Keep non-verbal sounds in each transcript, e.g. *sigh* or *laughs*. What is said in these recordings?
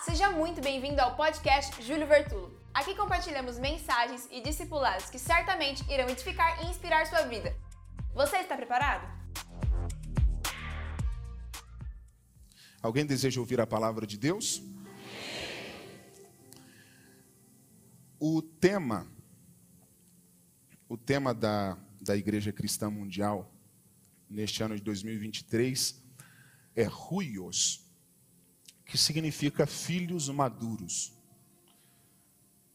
Seja muito bem-vindo ao podcast Júlio Vertulo. Aqui compartilhamos mensagens e discipulados que certamente irão edificar e inspirar sua vida. Você está preparado? Alguém deseja ouvir a palavra de Deus? O tema, o tema da, da Igreja Cristã Mundial neste ano de 2023 é Ruios, que significa filhos maduros.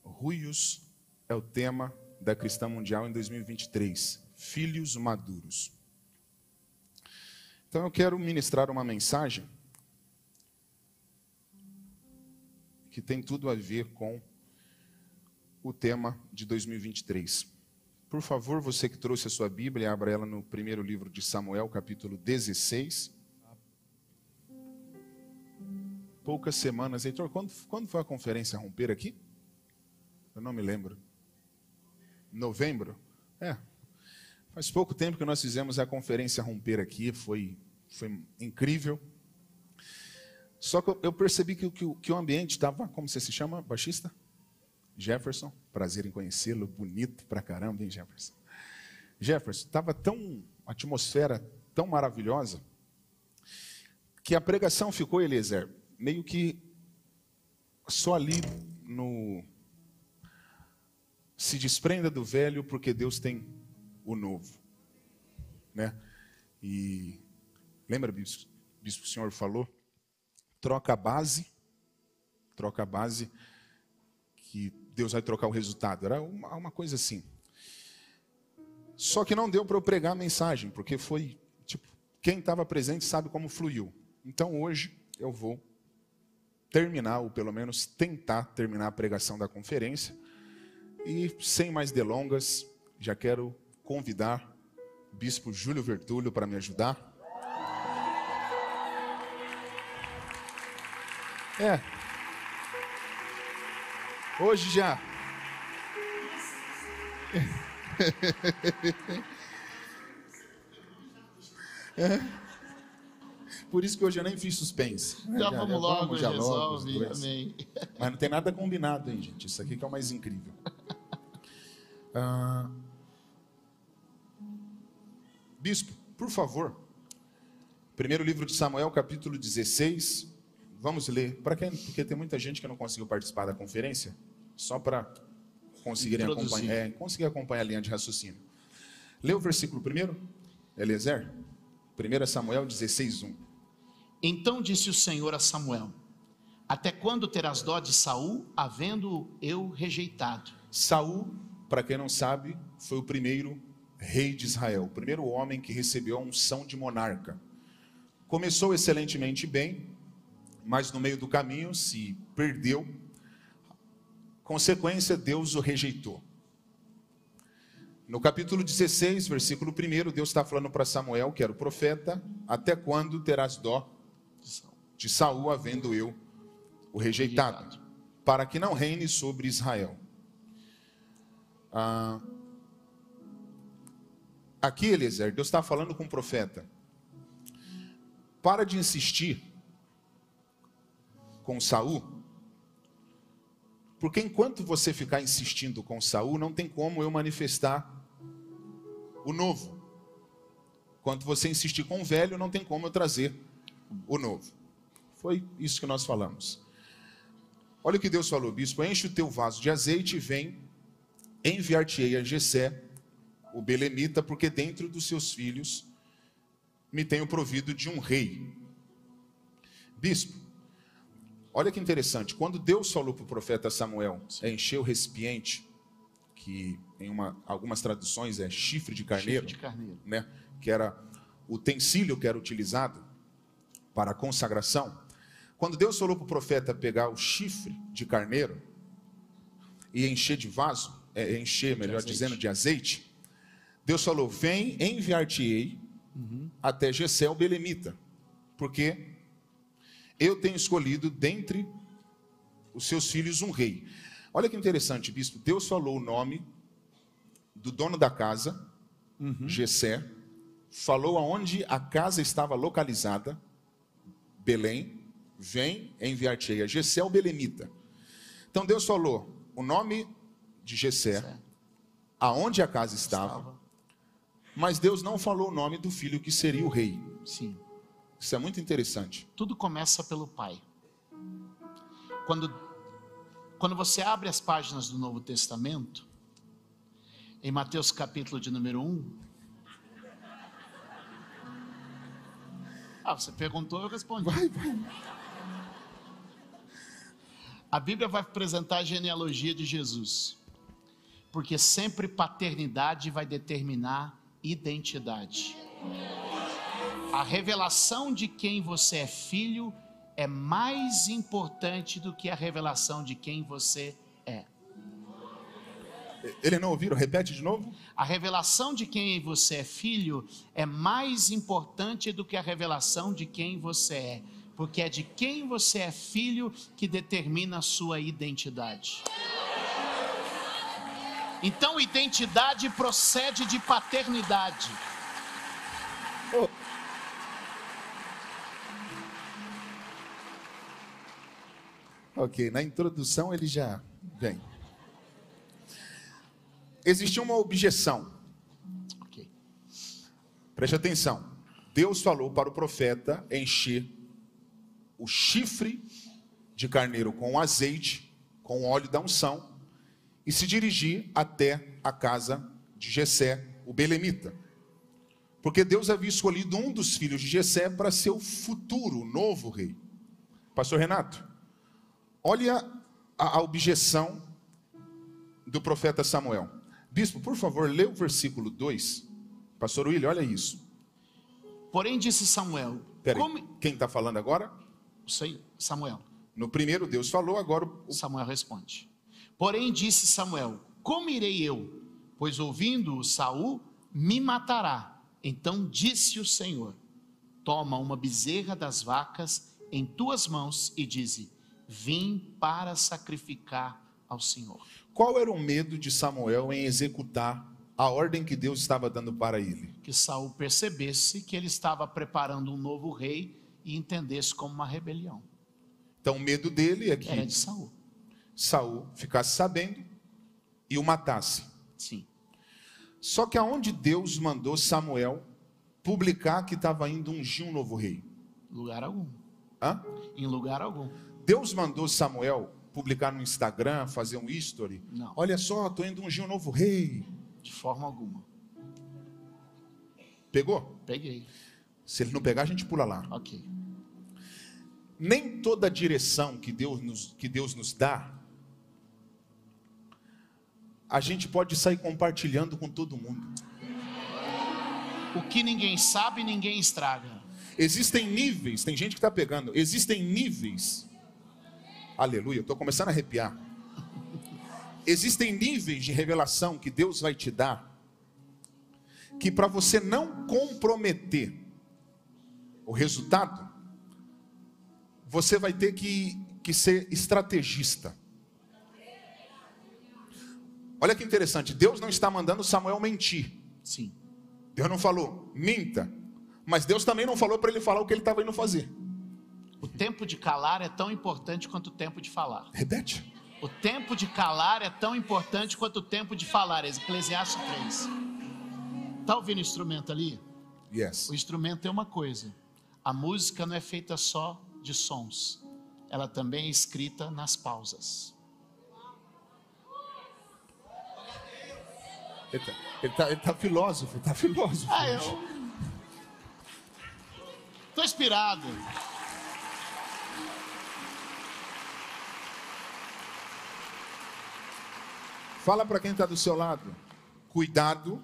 Ruios é o tema da Cristã Mundial em 2023, filhos maduros. Então eu quero ministrar uma mensagem que tem tudo a ver com o tema de 2023. Por favor, você que trouxe a sua Bíblia, abra ela no primeiro livro de Samuel, capítulo 16. Poucas semanas. Heitor, quando, quando foi a conferência romper aqui? Eu não me lembro. Novembro? É. Faz pouco tempo que nós fizemos a conferência romper aqui, foi, foi incrível. Só que eu percebi que, que, que o ambiente estava, como você se chama, baixista? Jefferson, prazer em conhecê-lo, bonito pra caramba, hein, Jefferson? Jefferson, estava tão, atmosfera tão maravilhosa, que a pregação ficou, Eliezer, meio que só ali no. Se desprenda do velho, porque Deus tem o novo. Né? E lembra, bispo, bispo, o senhor falou? Troca a base, troca a base que Deus vai trocar o resultado. Era uma, uma coisa assim. Só que não deu para eu pregar a mensagem, porque foi, tipo, quem estava presente sabe como fluiu. Então hoje eu vou terminar, ou pelo menos tentar terminar a pregação da conferência. E sem mais delongas, já quero convidar o bispo Júlio Vertulho para me ajudar. É, Hoje já. *laughs* É. Por isso que hoje eu nem fiz suspense. Já, já vamos já, logo, vamos, já resolve. Logo, amém. *laughs* Mas não tem nada combinado, hein, gente? Isso aqui que é o mais incrível. *laughs* Ah, bispo, por favor. Primeiro livro de Samuel, capítulo 16, Vamos ler. Para quem? Porque tem muita gente que não conseguiu participar da conferência, só para conseguirem acompanhar, é, conseguir acompanhar a linha de raciocínio. Lê o versículo primeiro, Eliezer. 1 Samuel 16, 1. Então disse o Senhor a Samuel: Até quando terás dó de Saul, havendo eu rejeitado? Saul, para quem não sabe, foi o primeiro rei de Israel, o primeiro homem que recebeu a unção de monarca. Começou excelentemente bem, mas no meio do caminho se perdeu. Consequência, Deus o rejeitou. No capítulo 16, versículo 1, Deus está falando para Samuel, que era o profeta: Até quando terás dó de Saul, havendo eu o rejeitado, para que não reine sobre Israel? Ah, aqui, Eliezer, Deus está falando com o profeta: Para de insistir com Saul? Porque enquanto você ficar insistindo com Saul, não tem como eu manifestar o novo. Enquanto você insistir com o velho, não tem como eu trazer o novo. Foi isso que nós falamos. Olha o que Deus falou, bispo: enche o teu vaso de azeite e vem, enviar-te-ei a Jessé, o belemita, porque dentro dos seus filhos me tenho provido de um rei. Bispo, Olha que interessante, quando Deus falou para o profeta Samuel é encher o recipiente, que em uma, algumas traduções é chifre de carneiro, chifre de carneiro. Né, que era o utensílio que era utilizado para a consagração. Quando Deus falou para o profeta pegar o chifre de carneiro e encher de vaso, é, encher, melhor de dizendo, de azeite, Deus falou: Vem, enviar-te-ei uhum. até Gessel Belemita, porque eu tenho escolhido dentre os seus filhos um rei. Olha que interessante, bispo. Deus falou o nome do dono da casa, uhum. Gessé, falou aonde a casa estava localizada, Belém, vem enviar-te a Gessé o Belemita. Então Deus falou o nome de Gessé, aonde a casa estava, Estava. mas Deus não falou o nome do filho que seria o rei. Sim. Isso é muito interessante. Tudo começa pelo pai. Quando, quando você abre as páginas do Novo Testamento, em Mateus capítulo de número 1. Ah, você perguntou, eu respondi. Vai, vai. A Bíblia vai apresentar a genealogia de Jesus. Porque sempre paternidade vai determinar identidade. A revelação de quem você é filho é mais importante do que a revelação de quem você é. Ele não ouviram? Repete de novo. A revelação de quem você é filho é mais importante do que a revelação de quem você é, porque é de quem você é filho que determina a sua identidade. Então, identidade procede de paternidade. Ok, na introdução ele já vem. Existia uma objeção. Ok. Preste atenção. Deus falou para o profeta encher o chifre de carneiro com azeite, com óleo da unção, e se dirigir até a casa de Jessé, o belemita. Porque Deus havia escolhido um dos filhos de Jessé para ser o futuro, novo rei. Pastor Renato, olha a, a objeção do profeta Samuel. Bispo, por favor, lê o versículo 2. Pastor William, olha isso. Porém, disse Samuel: Peraí, como... quem está falando agora? Samuel. No primeiro Deus falou, agora o- Samuel responde. Porém disse Samuel: Como irei eu? Pois ouvindo Saul me matará. Então disse o Senhor: Toma uma bezerra das vacas em tuas mãos e dize: Vim para sacrificar ao Senhor. qual era o medo de Samuel em executar a ordem que Deus estava dando para ele? Que Saul percebesse que ele estava preparando um novo rei e entendesse como uma rebelião. Então o medo dele é que Era de Saul. Saul ficasse sabendo e o matasse. Sim. Só que aonde Deus mandou Samuel publicar que estava indo ungir um novo rei? Lugar algum. Hã? Em lugar algum. Deus mandou Samuel publicar no Instagram, fazer um history. Não. Olha só, estou indo ungir um novo rei. De forma alguma. Pegou? Peguei. Se ele não pegar, a gente pula lá. Ok. Nem toda direção que Deus nos, que Deus nos dá, a gente pode sair compartilhando com todo mundo. O que ninguém sabe, ninguém estraga. Existem níveis, tem gente que está pegando, existem níveis. Aleluia, estou começando a arrepiar. Existem níveis de revelação que Deus vai te dar, que para você não comprometer o resultado, você vai ter que, que ser estrategista. Olha que interessante, Deus não está mandando Samuel mentir. Sim. Deus não falou, minta. Mas Deus também não falou para ele falar o que ele estava indo fazer. O tempo de calar é tão importante quanto o tempo de falar. Repete. O tempo de calar é tão importante quanto o tempo de falar. Eclesiastes 3. Tá ouvindo o instrumento ali? Yes. O instrumento é uma coisa. A música não é feita só de sons. Ela também é escrita nas pausas. Ele tá, ele tá, ele tá filósofo, tá filósofo. Ah, eu. Tô inspirado. Fala para quem está do seu lado. Cuidado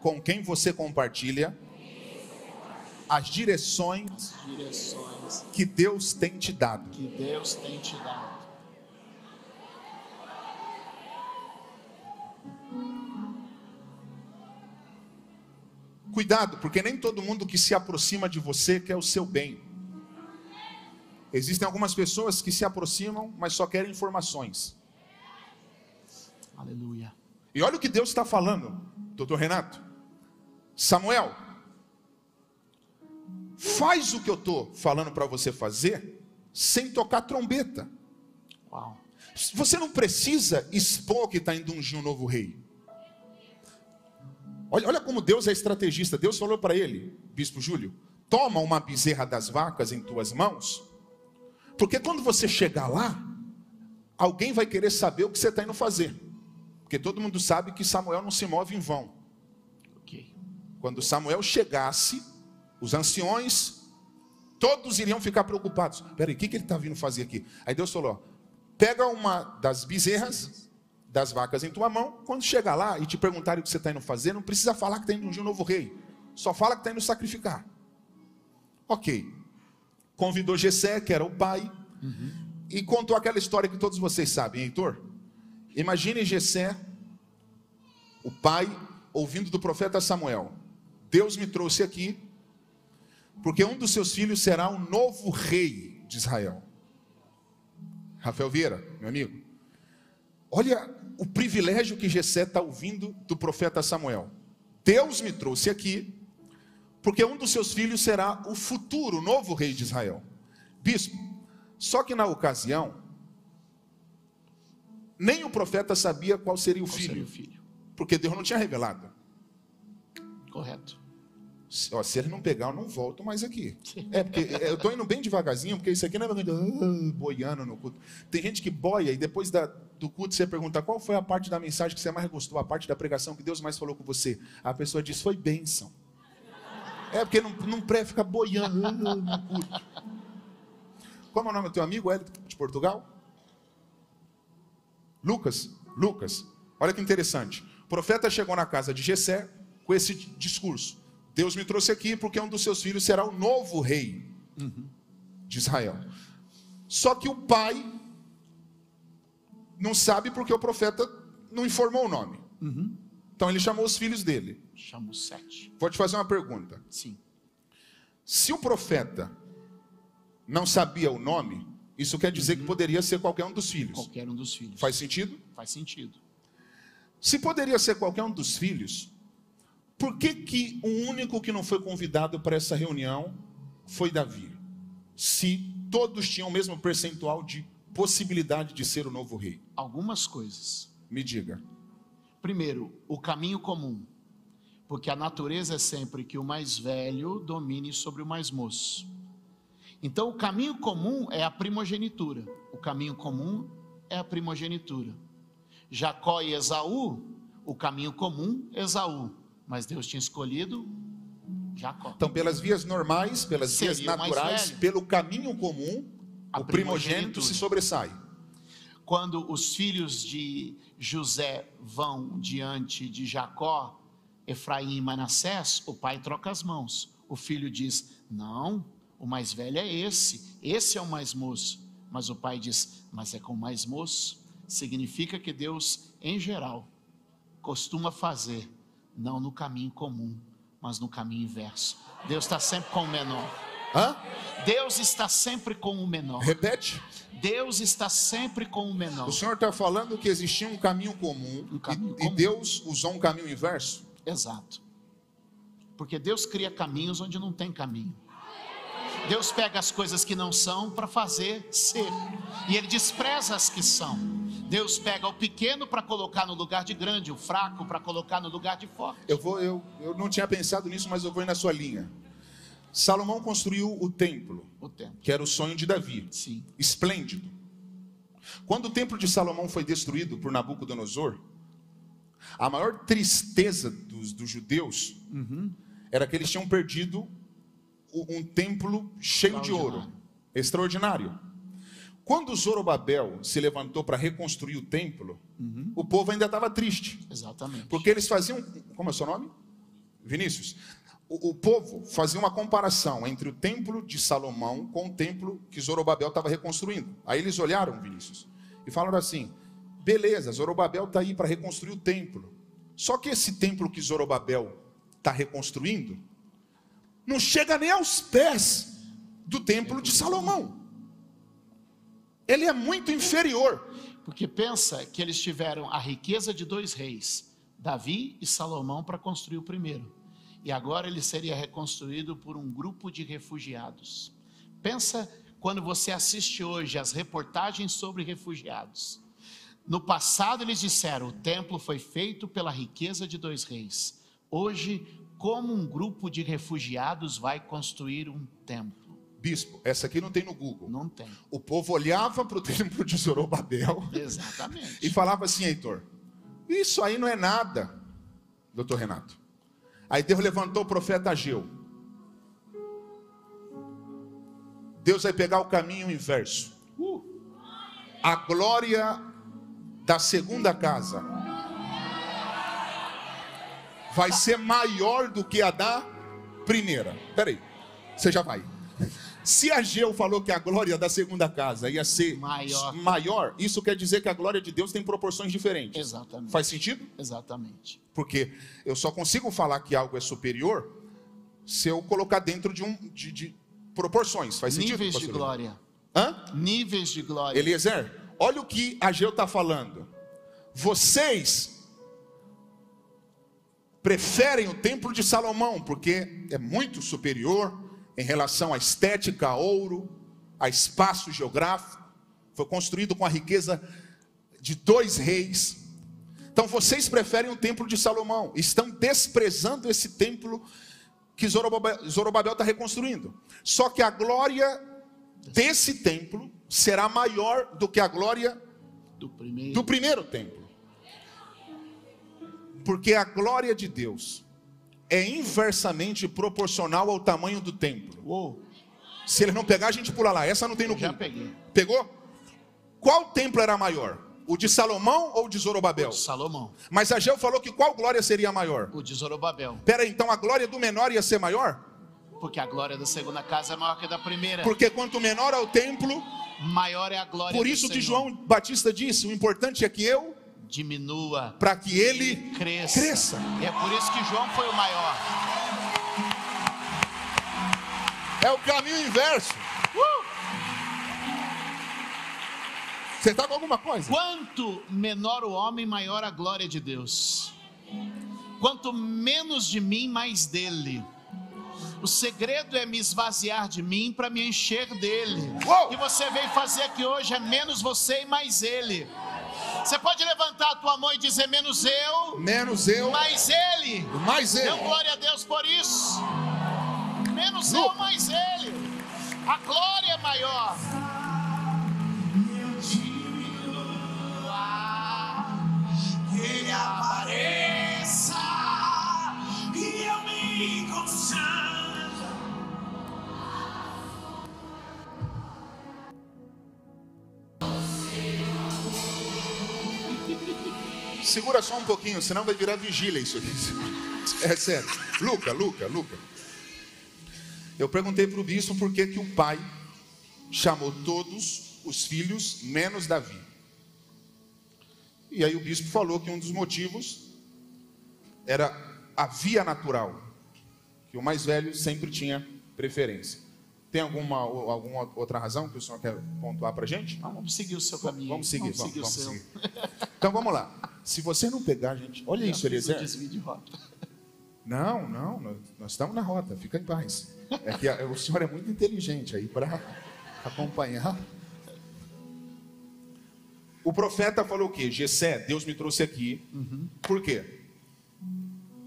com quem você compartilha as direções Direções que Deus tem te dado. que Deus tem te dado. Cuidado, porque nem todo mundo que se aproxima de você quer o seu bem. Existem algumas pessoas que se aproximam, mas só querem informações. Aleluia. E olha o que Deus está falando, doutor Renato. Samuel, faz o que eu estou falando para você fazer sem tocar trombeta. Uau. Você não precisa expor que está indo ungir um novo rei. Olha, olha como Deus é estrategista. Deus falou para ele, Bispo Júlio: toma uma bezerra das vacas em tuas mãos, porque quando você chegar lá, alguém vai querer saber o que você está indo fazer. Porque todo mundo sabe que Samuel não se move em vão. Ok. Quando Samuel chegasse, os anciões, todos iriam ficar preocupados. Peraí, o que, que ele está vindo fazer aqui? Aí Deus falou: pega uma das bezerras, das vacas em tua mão. Quando chegar lá e te perguntarem o que você está indo fazer, não precisa falar que está indo ungir um novo rei. Só fala que está indo sacrificar. Ok. Convidou Jessé, que era o pai, e contou aquela história que todos vocês sabem, Heitor. Imagine Jessé, o pai, ouvindo do profeta Samuel. Deus me trouxe aqui, porque um dos seus filhos será o novo rei de Israel. Rafael Vieira, meu amigo. Olha o privilégio que Jessé está ouvindo do profeta Samuel. Deus me trouxe aqui, porque um dos seus filhos será o futuro novo rei de Israel. Bispo, só que na ocasião, nem o profeta sabia qual seria o Qual filho, seria o filho? porque Deus não tinha revelado. Correto. Se, ó, se ele não pegar, eu não volto mais aqui. É, porque é, eu estou indo bem devagarzinho, porque isso aqui não é ah, boiando no culto. Tem gente que boia e depois da- do culto você pergunta qual foi a parte da mensagem que você mais gostou, a parte da pregação que Deus mais falou com você. A pessoa diz, foi bênção. É, porque não, não pré ficar boiando ah, no culto. Como é o nome do teu amigo, Hélio, de Portugal? Lucas. Lucas. Olha que interessante. O profeta chegou na casa de Jessé com esse discurso. Deus me trouxe aqui porque um dos seus filhos será o novo rei de Israel. Só que o pai não sabe porque o profeta não informou o nome. Então ele chamou os filhos dele. Chamo sete. Vou te fazer uma pergunta. Sim. Se o profeta não sabia o nome, isso quer dizer que poderia ser qualquer um dos filhos. Qualquer um dos filhos. Faz sentido? Faz sentido. Se poderia ser qualquer um dos filhos, por que, que o único que não foi convidado para essa reunião foi Davi? Se todos tinham o mesmo percentual de possibilidade de ser o novo rei. Algumas coisas. Me diga. Primeiro, o caminho comum. Porque a natureza é sempre que o mais velho domine sobre o mais moço. Então, o caminho comum é a primogenitura. O caminho comum é a primogenitura. Jacó e Esaú, o caminho comum, Esaú. Mas Deus tinha escolhido Jacó. Então, pelas vias normais, pelas vias Seria mais naturais, velho. pelo caminho comum, A o primogênito se sobressai. Quando os filhos de José vão diante de Jacó, Efraim e Manassés, o pai troca as mãos. O filho diz: Não, o mais velho é esse, esse é o mais moço. Mas o pai diz: Mas é com o mais moço. Significa que Deus, em geral, costuma fazer, não no caminho comum, mas no caminho inverso. Deus está sempre com o menor. Hã? Deus está sempre com o menor. Repete. Deus está sempre com o menor. O senhor está falando que existia um caminho comum, Um caminho e, e comum. Deus usou um caminho inverso? Exato. Porque Deus cria caminhos onde não tem caminho. Deus pega as coisas que não são para fazer ser. E ele despreza as que são. Deus pega o pequeno para colocar no lugar de grande, o fraco para colocar no lugar de forte. Eu vou, eu, eu não tinha pensado nisso, mas eu vou ir na sua linha. Salomão construiu o templo, O tempo. que era o sonho de Davi. Sim. Esplêndido. Quando o templo de Salomão foi destruído por Nabucodonosor, a maior tristeza dos, dos judeus era que eles tinham perdido um templo cheio de ouro, extraordinário. Quando Zorobabel se levantou para reconstruir o templo, o povo ainda estava triste. Exatamente. Porque eles faziam. Como é o seu nome? Vinícius. O, o povo fazia uma comparação entre o templo de Salomão com o templo que Zorobabel estava reconstruindo. Aí eles olharam, Vinícius, e falaram assim: beleza, Zorobabel está aí para reconstruir o templo. Só que esse templo que Zorobabel está reconstruindo não chega nem aos pés do templo de Salomão. Ele é muito inferior. Porque pensa que eles tiveram a riqueza de dois reis, Davi e Salomão, para construir o primeiro. e agora ele seria reconstruído por um grupo de refugiados. Pensa quando você assiste hoje as reportagens sobre refugiados. No passado eles disseram: o templo foi feito pela riqueza de dois reis. Hoje, como um grupo de refugiados vai construir um templo? Bispo, essa aqui não tem no Google. Não tem. O povo olhava para o *laughs* templo de Zorobabel Exatamente. e falava assim, Heitor, isso aí não é nada, doutor Renato. Aí Deus levantou o profeta Ageu. Deus vai pegar o caminho inverso. Uh, A glória da segunda casa vai ser maior do que a da primeira. Peraí, você já vai. Se Ageu falou que a glória da segunda casa ia ser Maior. maior, isso quer dizer que a glória de Deus tem proporções diferentes. exatamente. Faz sentido? Exatamente. Porque eu só consigo falar que algo é superior se eu colocar dentro de, um, de, de proporções. Faz sentido? Níveis de glória. Hã? Níveis de glória. Eliezer, olha o que Ageu está falando. Vocês preferem o templo de Salomão, porque é muito superior em relação à estética, a ouro, a espaço geográfico. Foi construído com a riqueza de dois reis. Então vocês preferem o templo de Salomão, estão desprezando esse templo que Zorobabel está reconstruindo. Só que a glória desse templo será maior do que a glória Do primeiro. do primeiro templo. Porque a glória de Deus é inversamente proporcional ao tamanho do templo. Uou, Se ele não pegar, a gente pula lá. Essa não tem no eu já peguei. Pegou? Qual templo era maior? O de Salomão ou o de Zorobabel? O de Salomão. Mas Ageu falou que qual glória seria maior? O de Zorobabel. Pera então a glória do menor ia ser maior? Porque a glória da segunda casa é maior que a da primeira. Porque quanto menor é o templo, Maior é a glória por isso que. João Batista disse: o importante é que eu, diminua, para que ele cresça. cresça. E é por isso que João foi o maior. É o caminho inverso. Você está com alguma coisa? Quanto menor o homem, maior a glória de Deus. Quanto menos de mim, mais dele. O segredo é me esvaziar de mim para me encher dele. Uou! O que você veio fazer aqui hoje é menos você e mais ele. Você pode levantar a tua mão e dizer menos eu, Menos eu, mais ele. mais Dê eu. um glória a Deus por isso. Menos Lu. eu, mais ele. A glória é maior. Segura só um pouquinho, senão vai virar vigília isso aqui. É sério. Luca, Luca, Luca. Eu perguntei para o bispo por que, que o pai chamou todos os filhos, menos Davi. E aí o bispo falou que um dos motivos era a via natural, que o mais velho sempre tinha preferência. Tem alguma, alguma outra razão que o senhor quer pontuar para a gente? Vamos seguir o seu caminho. Vamos seguir, vamos, seguir vamos seu. seguir. Então vamos lá. Se você não pegar, gente, olha Já isso, Eliezer. desvio de rota. *laughs* Não, não, nós, nós estamos na rota, fica em paz. É que a- o senhor é muito inteligente aí para acompanhar. O profeta falou o quê? Gessé, Deus me trouxe aqui. Por quê?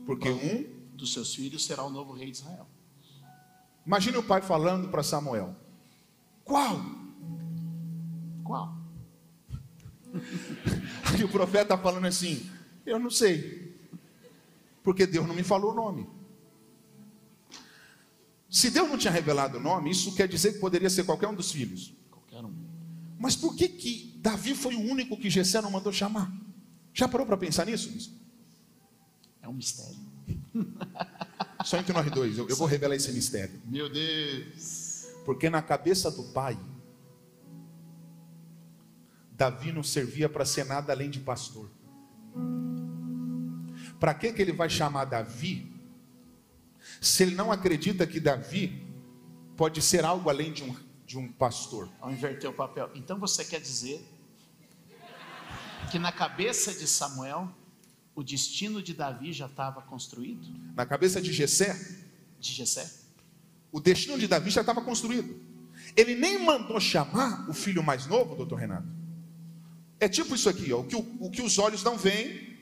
Porque um. Dos seus filhos será o novo rei de Israel. Imagine o pai falando para Samuel: Qual? Qual? E o profeta falando assim: Eu não sei. Porque Deus não me falou o nome. Se Deus não tinha revelado o nome, isso quer dizer que poderia ser qualquer um dos filhos. Qualquer um. Mas por que que Davi foi o único que Gessé não mandou chamar? Já parou para pensar nisso? bispo? É um mistério. *laughs* Só entre nós dois, eu, eu vou revelar esse mistério. Meu Deus. Porque na cabeça do pai, Davi não servia para ser nada além de pastor. Para que, que ele vai chamar Davi, se ele não acredita que Davi pode ser algo além de um, de um pastor? Ao inverter o papel. Então você quer dizer que na cabeça de Samuel, O destino de Davi já estava construído? Na cabeça de Jessé, De Jessé? o destino de Davi já estava construído. Ele nem mandou chamar o filho mais novo, doutor Renato. É tipo isso aqui, ó, o, que o, o que os olhos não veem,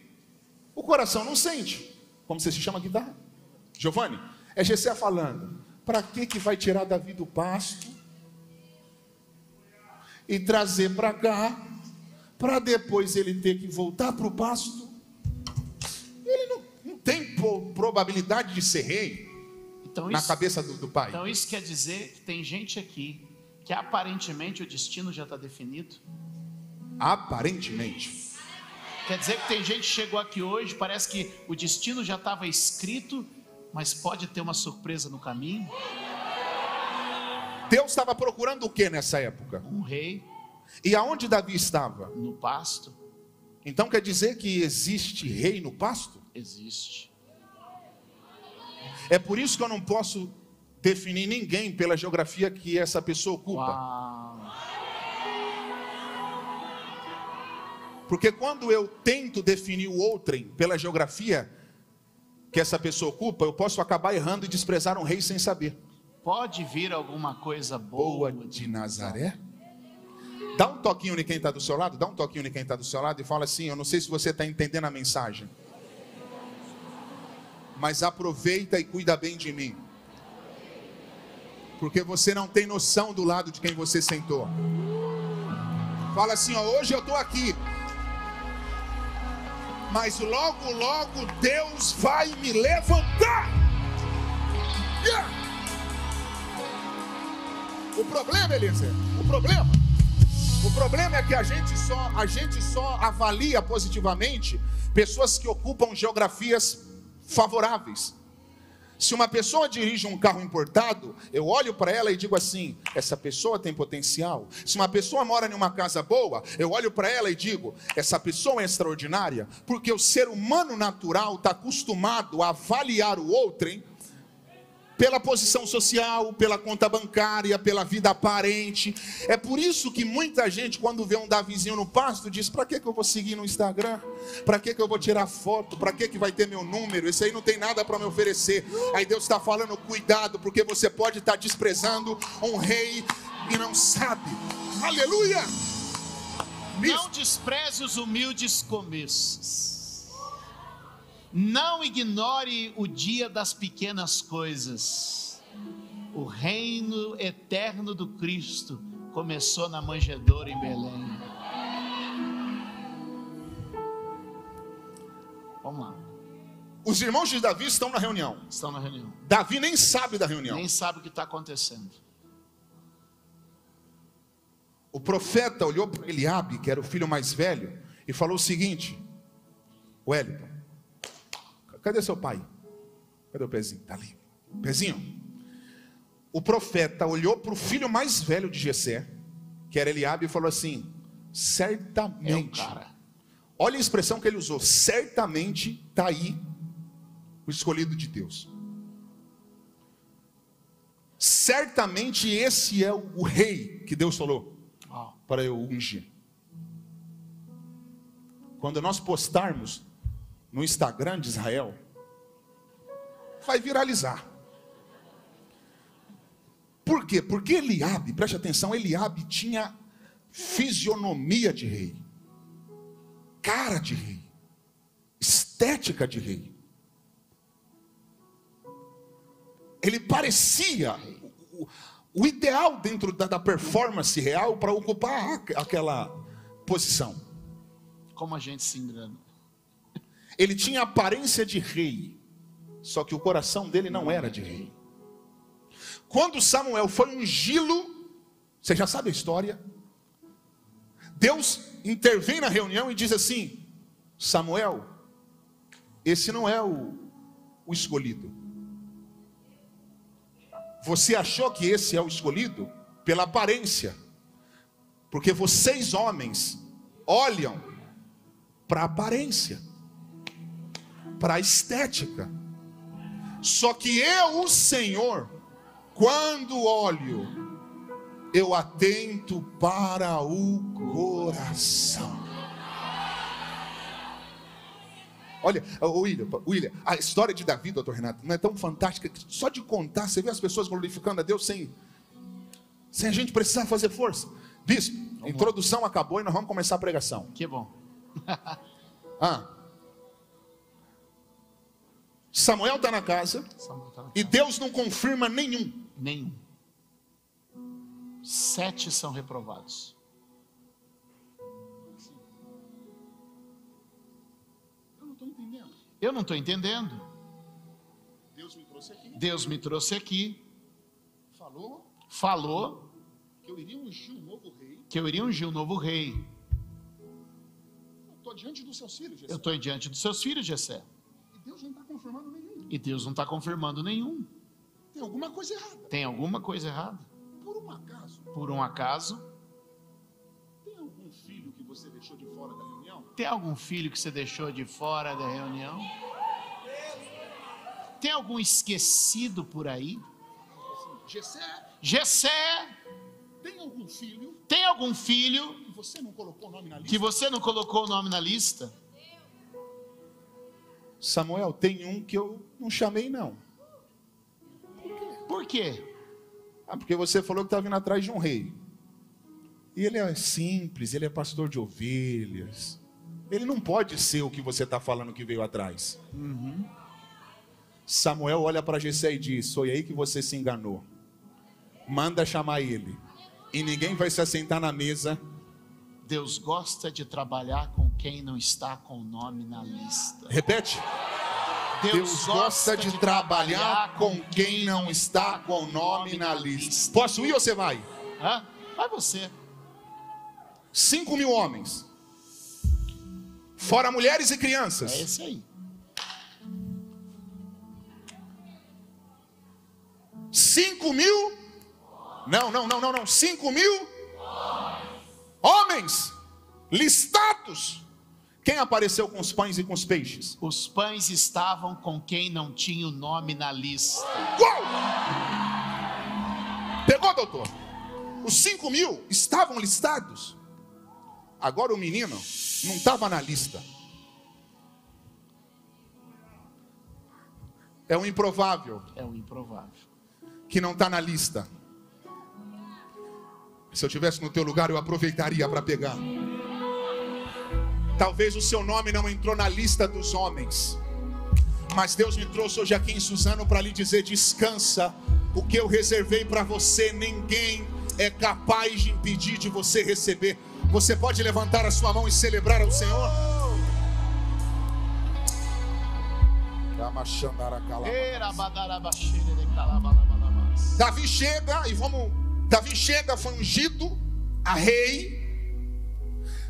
o coração não sente. Como você se chama guitarra? Giovanni, é Gessé falando. Para que que vai tirar Davi do pasto e trazer para cá, para depois ele ter que voltar para o pasto? Ele não, não tem probabilidade de ser rei Então na isso, cabeça do, do pai. então isso quer dizer que tem gente aqui que aparentemente o destino já está definido. Aparentemente. Quer dizer que tem gente que chegou aqui hoje, parece que o destino já estava escrito, mas pode ter uma surpresa no caminho. Deus estava procurando o que nessa época? Um rei E aonde Davi estava? no pasto Então quer dizer que existe rei no pasto? existe. É por isso que eu não posso definir ninguém pela geografia que essa pessoa ocupa. Uau. Porque quando eu tento definir o outrem pela geografia que essa pessoa ocupa, eu posso acabar errando e desprezar um rei sem saber. Pode vir alguma coisa Boa boa de Nazaré. Dá um toquinho em quem está do seu lado, dá um toquinho em quem está do seu lado e fala assim: Eu não sei se você está entendendo a mensagem, mas aproveita e cuida bem de mim, porque você não tem noção do lado de quem você sentou. Fala assim: ó, Hoje eu estou aqui, mas logo, logo Deus vai me levantar. Yeah! O problema, Eliezer, o problema, o problema é que a gente só, a gente só avalia positivamente pessoas que ocupam geografias favoráveis. Se uma pessoa dirige um carro importado, eu olho para ela e digo assim: essa pessoa tem potencial. Se uma pessoa mora em uma casa boa, eu olho para ela e digo: essa pessoa é extraordinária. Porque o ser humano natural está acostumado a avaliar o outrem pela posição social, pela conta bancária, pela vida aparente. É por isso que muita gente, quando vê um Davizinho no pasto, diz: para que, que eu vou seguir no Instagram? Para que, que eu vou tirar foto? Para que, que vai ter meu número? Esse aí não tem nada para me oferecer. Aí Deus está falando: cuidado, porque você pode estar desprezando um rei e não sabe. Aleluia! Não despreze os humildes começos. Não ignore o dia das pequenas coisas. O reino eterno do Cristo começou na manjedoura em Belém. Vamos lá, Os irmãos de Davi estão na reunião. estão na reunião. Davi nem sabe da reunião. Nem sabe o que está acontecendo. O profeta olhou para Eliabe, que era o filho mais velho, e falou o seguinte: Wellington, cadê seu pai? Cadê o pezinho? Está ali. Pezinho. O profeta olhou para o filho mais velho de Jessé, que era Eliabe, e falou assim: É certamente. cara. Olha a expressão que ele usou: certamente está aí o escolhido de Deus. Certamente esse é o, rei que Deus falou para eu ungir. Quando nós postarmos no Instagram de Israel, vai viralizar. Por quê? Porque Eliabe, preste atenção, Eliabe tinha fisionomia de rei, cara de rei, estética de rei. Ele parecia o, o- ideal dentro da, da performance real para ocupar aqu- aquela posição. Como a gente se engana. Ele tinha aparência de rei, só que o coração dele não era de rei. Quando Samuel foi ungí-lo, você já sabe a história. Deus intervém na reunião e diz assim: Samuel, esse não é o, o escolhido. Você achou que esse é o escolhido? Pela aparência. Porque vocês, homens, olham para a aparência, para a estética. Só que eu, o Senhor, quando olho, eu atento para o coração. Olha, William, William, a história de Davi, doutor Renato, não é tão fantástica que só de contar, você vê as pessoas glorificando a Deus sem, sem a gente precisar fazer força. Bispo, a introdução acabou e nós vamos começar a pregação. Que bom. Ah. Samuel está na casa tá na e Deus não confirma nenhum. Nenhum. Sete são reprovados. Eu não estou entendendo. Eu não estou entendendo. Deus me trouxe aqui, Deus me trouxe aqui, falou falou que eu iria ungir um novo rei. que eu iria ungir um novo rei. Eu estou diante dos seus filhos, Eu estou diante dos seus filhos, Jessé. e Deus não está confirmando nenhum. E Deus não está confirmando nenhum. Tem alguma coisa errada. Tem alguma coisa errada? Por um acaso, Por um acaso? tem algum filho que você deixou de fora da reunião? Tem algum filho que você deixou de fora da reunião? Tem algum esquecido por aí? Gessé, Jessé, tem algum filho tem algum filho que você não colocou o nome na lista? Samuel, tem um que eu não chamei, não. Por quê? Ah, porque você falou que está vindo atrás de um rei. E ele é simples, ele é pastor de ovelhas. Ele não pode ser o que você está falando que veio atrás. Samuel olha para Jessé e diz: Foi aí que você se enganou. Manda chamar ele. E ninguém vai se assentar na mesa. Deus gosta de trabalhar com quem não está com o nome na lista. Repete. Deus gosta de trabalhar com quem não está com o nome na lista. Posso ir ou você vai? Hã? Vai você. Cinco mil homens. Fora mulheres e crianças. É esse aí. Cinco mil? Não, não, não, não, não. Cinco mil homens listados. Quem apareceu com os pães e com os peixes? Os pães estavam com quem não tinha o nome na lista. Uau! Pegou, doutor? Os cinco mil estavam listados. Agora o menino não estava na lista. É um improvável É o improvável. que não está na lista. Se eu tivesse no teu lugar, eu aproveitaria para pegar. Talvez o seu nome não entrou na lista dos homens, mas Deus me trouxe hoje aqui em Suzano para lhe dizer: descansa, o que eu reservei para você, ninguém é capaz de impedir de você receber. Você pode levantar a sua mão e celebrar ao Senhor? Davi chega e vamos. Davi chega, foi ungido a rei.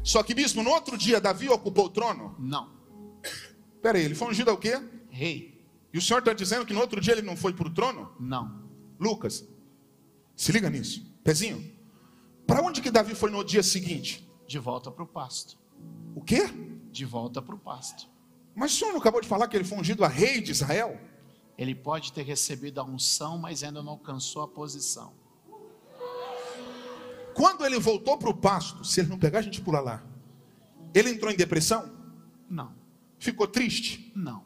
Só que, bispo, no outro dia, Davi ocupou o trono. Não. Pera aí, ele foi ungido ao quê? Rei. E o senhor está dizendo que no outro dia ele não foi para o trono? Não. Lucas, se liga nisso. Pezinho, para onde que Davi foi no dia seguinte? De volta para o pasto. O quê? De volta para o pasto. Mas o senhor não acabou de falar que ele foi ungido a rei de Israel? Ele pode ter recebido a unção, mas ainda não alcançou a posição. Quando ele voltou para o pasto, se ele não pegar, a gente pula lá. Ele entrou em depressão? Não. Ficou triste? Não.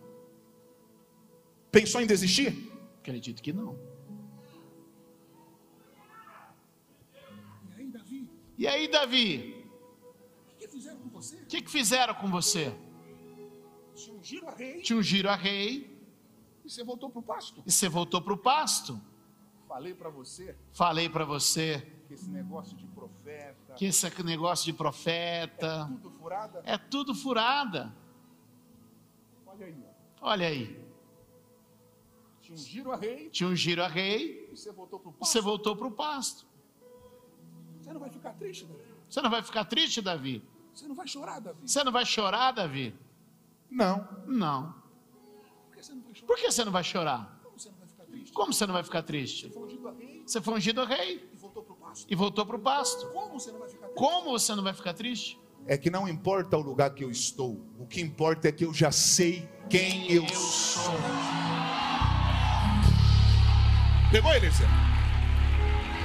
Pensou em desistir? Acredito que não. E aí, Davi, E aí, Davi? o que fizeram com você? O que, que fizeram com você? Se ungiram a rei Te ungiram a rei e você voltou para o pasto? e você voltou para o pasto. Falei para você Falei para você que esse negócio de profeta que esse negócio de profeta tudo furada. é tudo furada. Olha aí, ó. Olha aí. Te ungiram a rei Te ungiram a rei e você voltou para o pasto. você voltou para o pasto. Você não vai ficar triste, Davi? Você não vai ficar triste, Davi? Você não vai chorar, Davi? Você não vai chorar, Davi? Não. Não. Por que você não vai chorar? Por que você não vai chorar? Como você não vai ficar triste? Você? Foi ungido a rei Você foi ungido a rei e voltou para o pasto. Como você não vai ficar triste? Como você não vai ficar triste? É que não importa o lugar que eu estou, o que importa é que eu já sei quem eu sou. Pegou, Eliezer?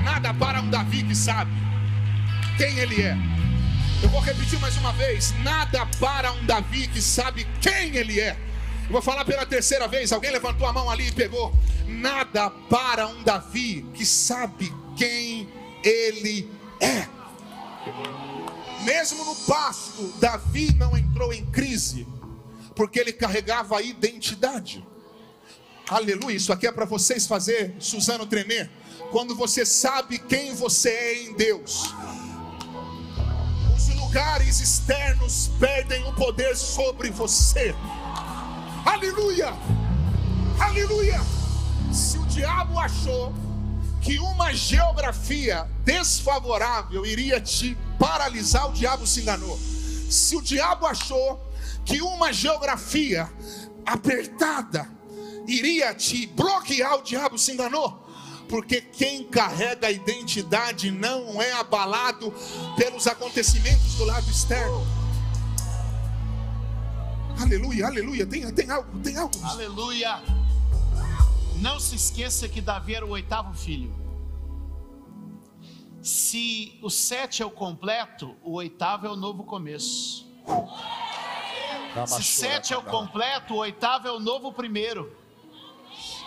Nada para um Davi que sabe quem ele é. Eu vou repetir mais uma vez: nada para um Davi que sabe quem ele é. Eu vou falar pela terceira vez. Alguém levantou a mão ali e pegou. Nada para um Davi que sabe quem ele é. Mesmo no pasto, Davi não entrou em crise, porque ele carregava a identidade. Aleluia, isso aqui é para vocês fazer, Suzano tremer. Quando você sabe quem você é em Deus, os lugares externos perdem o poder sobre você. Aleluia, aleluia. Se o diabo achou que uma geografia desfavorável iria te paralisar, o diabo se enganou. Se o diabo achou que uma geografia apertada iria te bloquear, o diabo se enganou. Porque quem carrega a identidade não é abalado pelos acontecimentos do lado externo. Aleluia, aleluia. Tem, tem algo, tem algo. Aleluia. Não se esqueça que Davi era o oitavo filho. Se o sete é o completo, o oitavo é o novo começo. Se sete é o completo, o oitavo é o novo primeiro.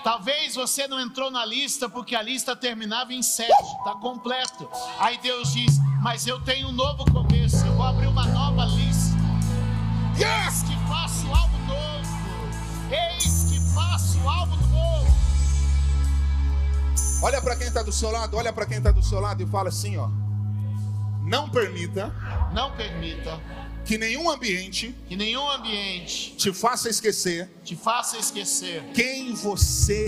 Talvez você não entrou na lista porque a lista terminava em sete, está completo. Aí Deus diz: Mas eu tenho um novo começo, eu vou abrir uma nova lista. Eis que faço algo novo. Eis que faço algo novo. Olha para quem está do seu lado, olha para quem está do seu lado e fala assim, ó. Não permita Não permita que nenhum ambiente que nenhum ambiente te faça esquecer te faça esquecer quem você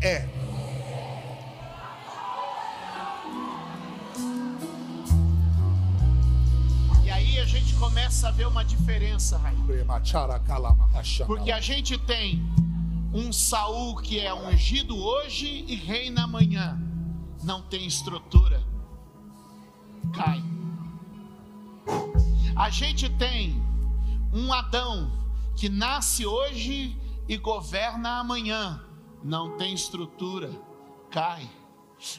é. E aí a gente começa a ver uma diferença, Raí. Porque a gente tem um Saul que é ungido hoje e reina amanhã. Não tem estrutura. Cai. A gente tem um Adão que nasce hoje e governa amanhã. Não tem estrutura. Cai.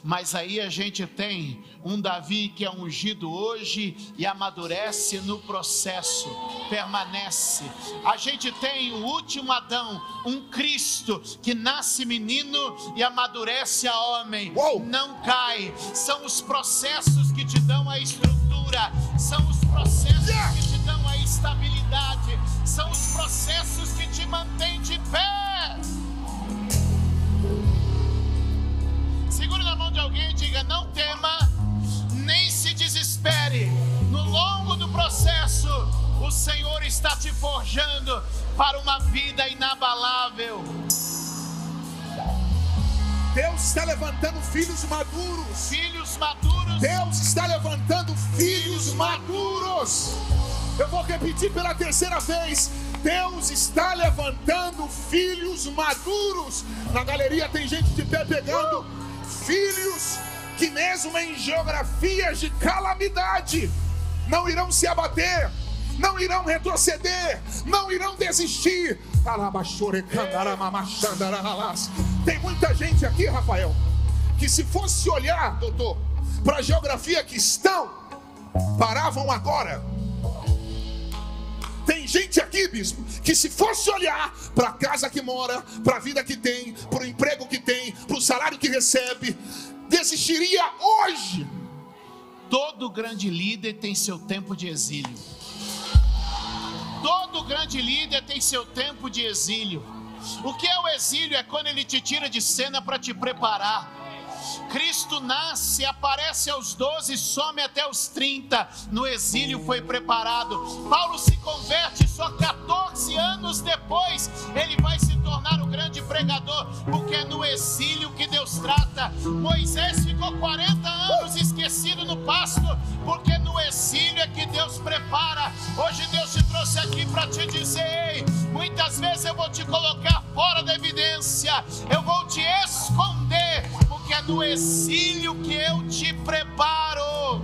Mas aí a gente tem um Davi que é ungido hoje e amadurece no processo, permanece. A gente tem o último Adão, um Cristo que nasce menino e amadurece a homem, Uou! não cai. São os processos que te dão a estrutura, são os processos que te dão a estabilidade, são os processos que te mantêm de pé. Segure na mão de alguém e diga: não tema, nem se desespere. No longo do processo, o Senhor está te forjando para uma vida inabalável. Deus está levantando filhos maduros. Filhos maduros, Deus está levantando filhos maduros. Eu vou repetir pela terceira vez. Deus está levantando filhos maduros. Na galeria tem gente de pé pegando filhos que mesmo em geografias de calamidade não irão se abater, não irão retroceder, não irão desistir. Tem muita gente aqui, Rafael, que se fosse olhar, doutor, para a geografia que estão, paravam agora. Tem gente aqui, bispo, que se fosse olhar para a casa que mora, para a vida que tem, para o emprego que tem, para o salário que recebe, desistiria hoje. todo grande líder tem seu tempo de exílio. Todo grande líder tem seu tempo de exílio. O que é o exílio? É quando ele te tira de cena para te preparar. Cristo nasce, aparece aos 12, some até os 30. No exílio foi preparado. Paulo se converte só 14 anos depois. Ele vai se tornar o grande pregador, porque é no exílio que Deus trata. Moisés ficou 40 anos esquecido no pasto, porque no exílio é que Deus prepara. Hoje Deus te trouxe aqui para te dizer: muitas vezes eu vou te colocar fora da evidência, eu vou te esconder, é no exílio que eu te preparo.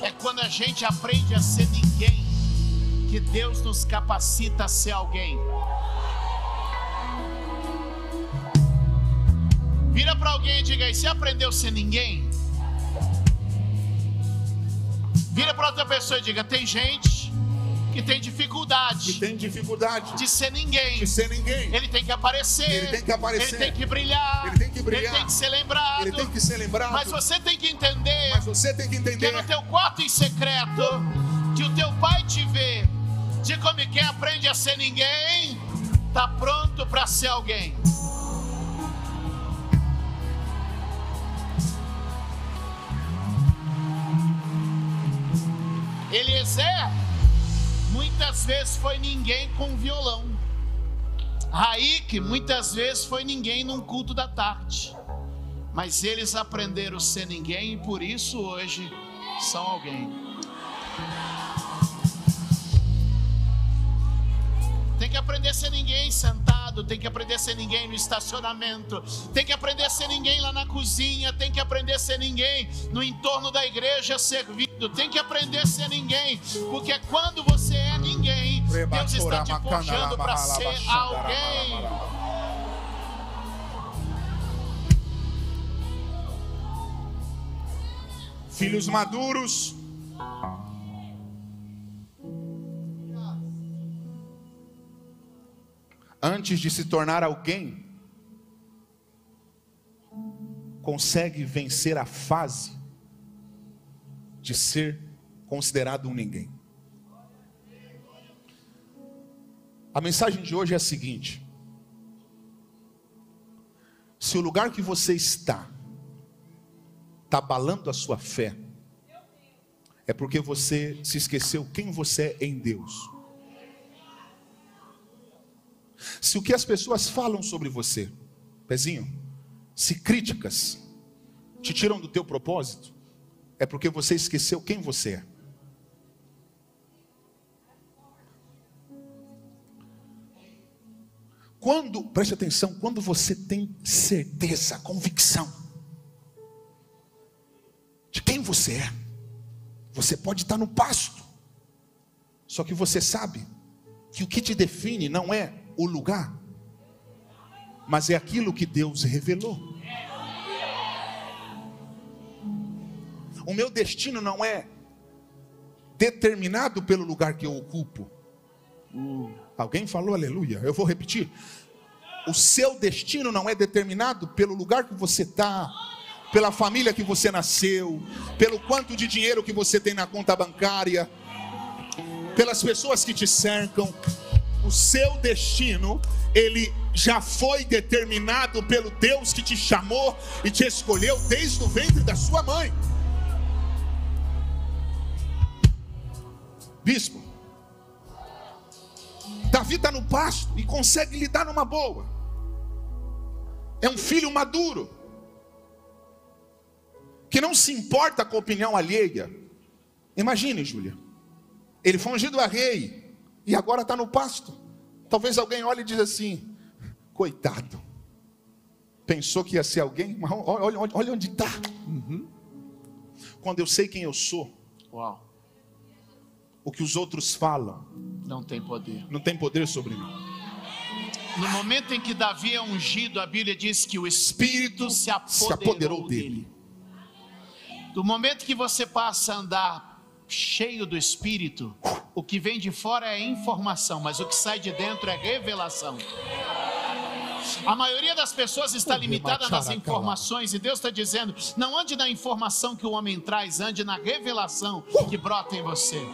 É quando a gente aprende a ser ninguém que Deus nos capacita a ser alguém. Vira para alguém e diga aí: você aprendeu a ser ninguém? Vira para outra pessoa e diga: tem gente que tem dificuldade Que tem dificuldade de ser ninguém. de ser ninguém. Ele tem que aparecer. Ele tem que aparecer. Ele tem que brilhar. Ele tem que brilhar. Ele tem que ser lembrado. Ele tem que ser lembrado. Mas você tem que entender Mas você tem que que entender no teu quarto em secreto, que o teu pai te vê, de como quem aprende a ser ninguém, tá pronto para ser alguém. Eliezer muitas vezes foi ninguém com violão. Raik muitas vezes foi ninguém num culto da tarde. Mas eles aprenderam a ser ninguém e por isso hoje são alguém. Tem que aprender a ser ninguém sentado, tem que aprender a ser ninguém no estacionamento, tem que aprender a ser ninguém lá na cozinha, tem que aprender a ser ninguém no entorno da igreja servindo, tem que aprender a ser ninguém, porque quando você é ninguém, Deus está te forjando para ser alguém. filhos maduros. Antes de se tornar alguém, consegue vencer a fase de ser considerado um ninguém. A mensagem de hoje é a seguinte: se o lugar que você está está abalando a sua fé, é porque você se esqueceu quem você é em Deus. Se o que as pessoas falam sobre você, pezinho, se críticas te tiram do teu propósito, é porque você esqueceu quem você é. Quando, preste atenção, quando você tem certeza, convicção de quem você é, você pode estar no pasto, só que você sabe que o que te define não é o lugar, mas é aquilo que Deus revelou. O meu destino não é determinado pelo lugar que eu ocupo. Alguém falou aleluia? Eu vou repetir. O seu destino não é determinado pelo lugar que você está, pela família que você nasceu, pelo quanto de dinheiro que você tem na conta bancária, pelas pessoas que te cercam. O seu destino, ele já foi determinado pelo Deus que te chamou e te escolheu desde o ventre da sua mãe. Bispo, Davi está no pasto e consegue lidar numa boa. É um filho maduro, que não se importa com a opinião alheia. Imagine, Júlia, ele foi ungido a rei e agora está no pasto. Talvez alguém olhe e diz assim: coitado, pensou que ia ser alguém, mas olha, olha, olha onde está. Quando eu sei quem eu sou, Uau, o que os outros falam não tem poder. não tem poder sobre mim. No momento em que Davi é ungido, a Bíblia diz que o Espírito se apoderou, apoderou dele. dele. Do momento que você passa a andar cheio do Espírito, o que vem de fora é informação, mas o que sai de dentro é revelação. A maioria das pessoas está limitada nas informações e Deus está dizendo: não ande na informação que o homem traz, ande na revelação que brota em você.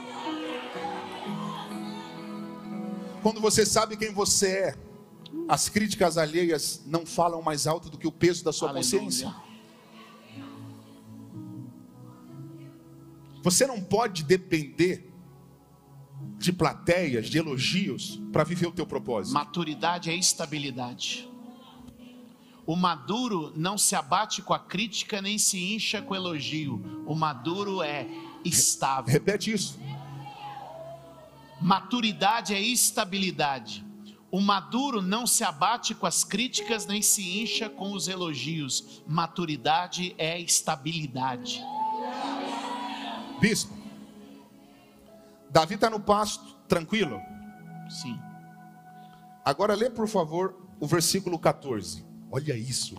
Quando você sabe quem você é, as críticas alheias não falam mais alto do que o peso da sua Aleluia. consciência. Você não pode depender de plateias, de elogios para viver o teu propósito. Maturidade é estabilidade. O maduro não se abate com a crítica nem se incha com elogio. O maduro é estável. Repete isso. Maturidade é estabilidade. O maduro não se abate com as críticas nem se incha com os elogios. Maturidade é estabilidade. Bispo, Davi está no pasto, tranquilo. Sim. Agora lê, por favor, o versículo 14. Olha isso.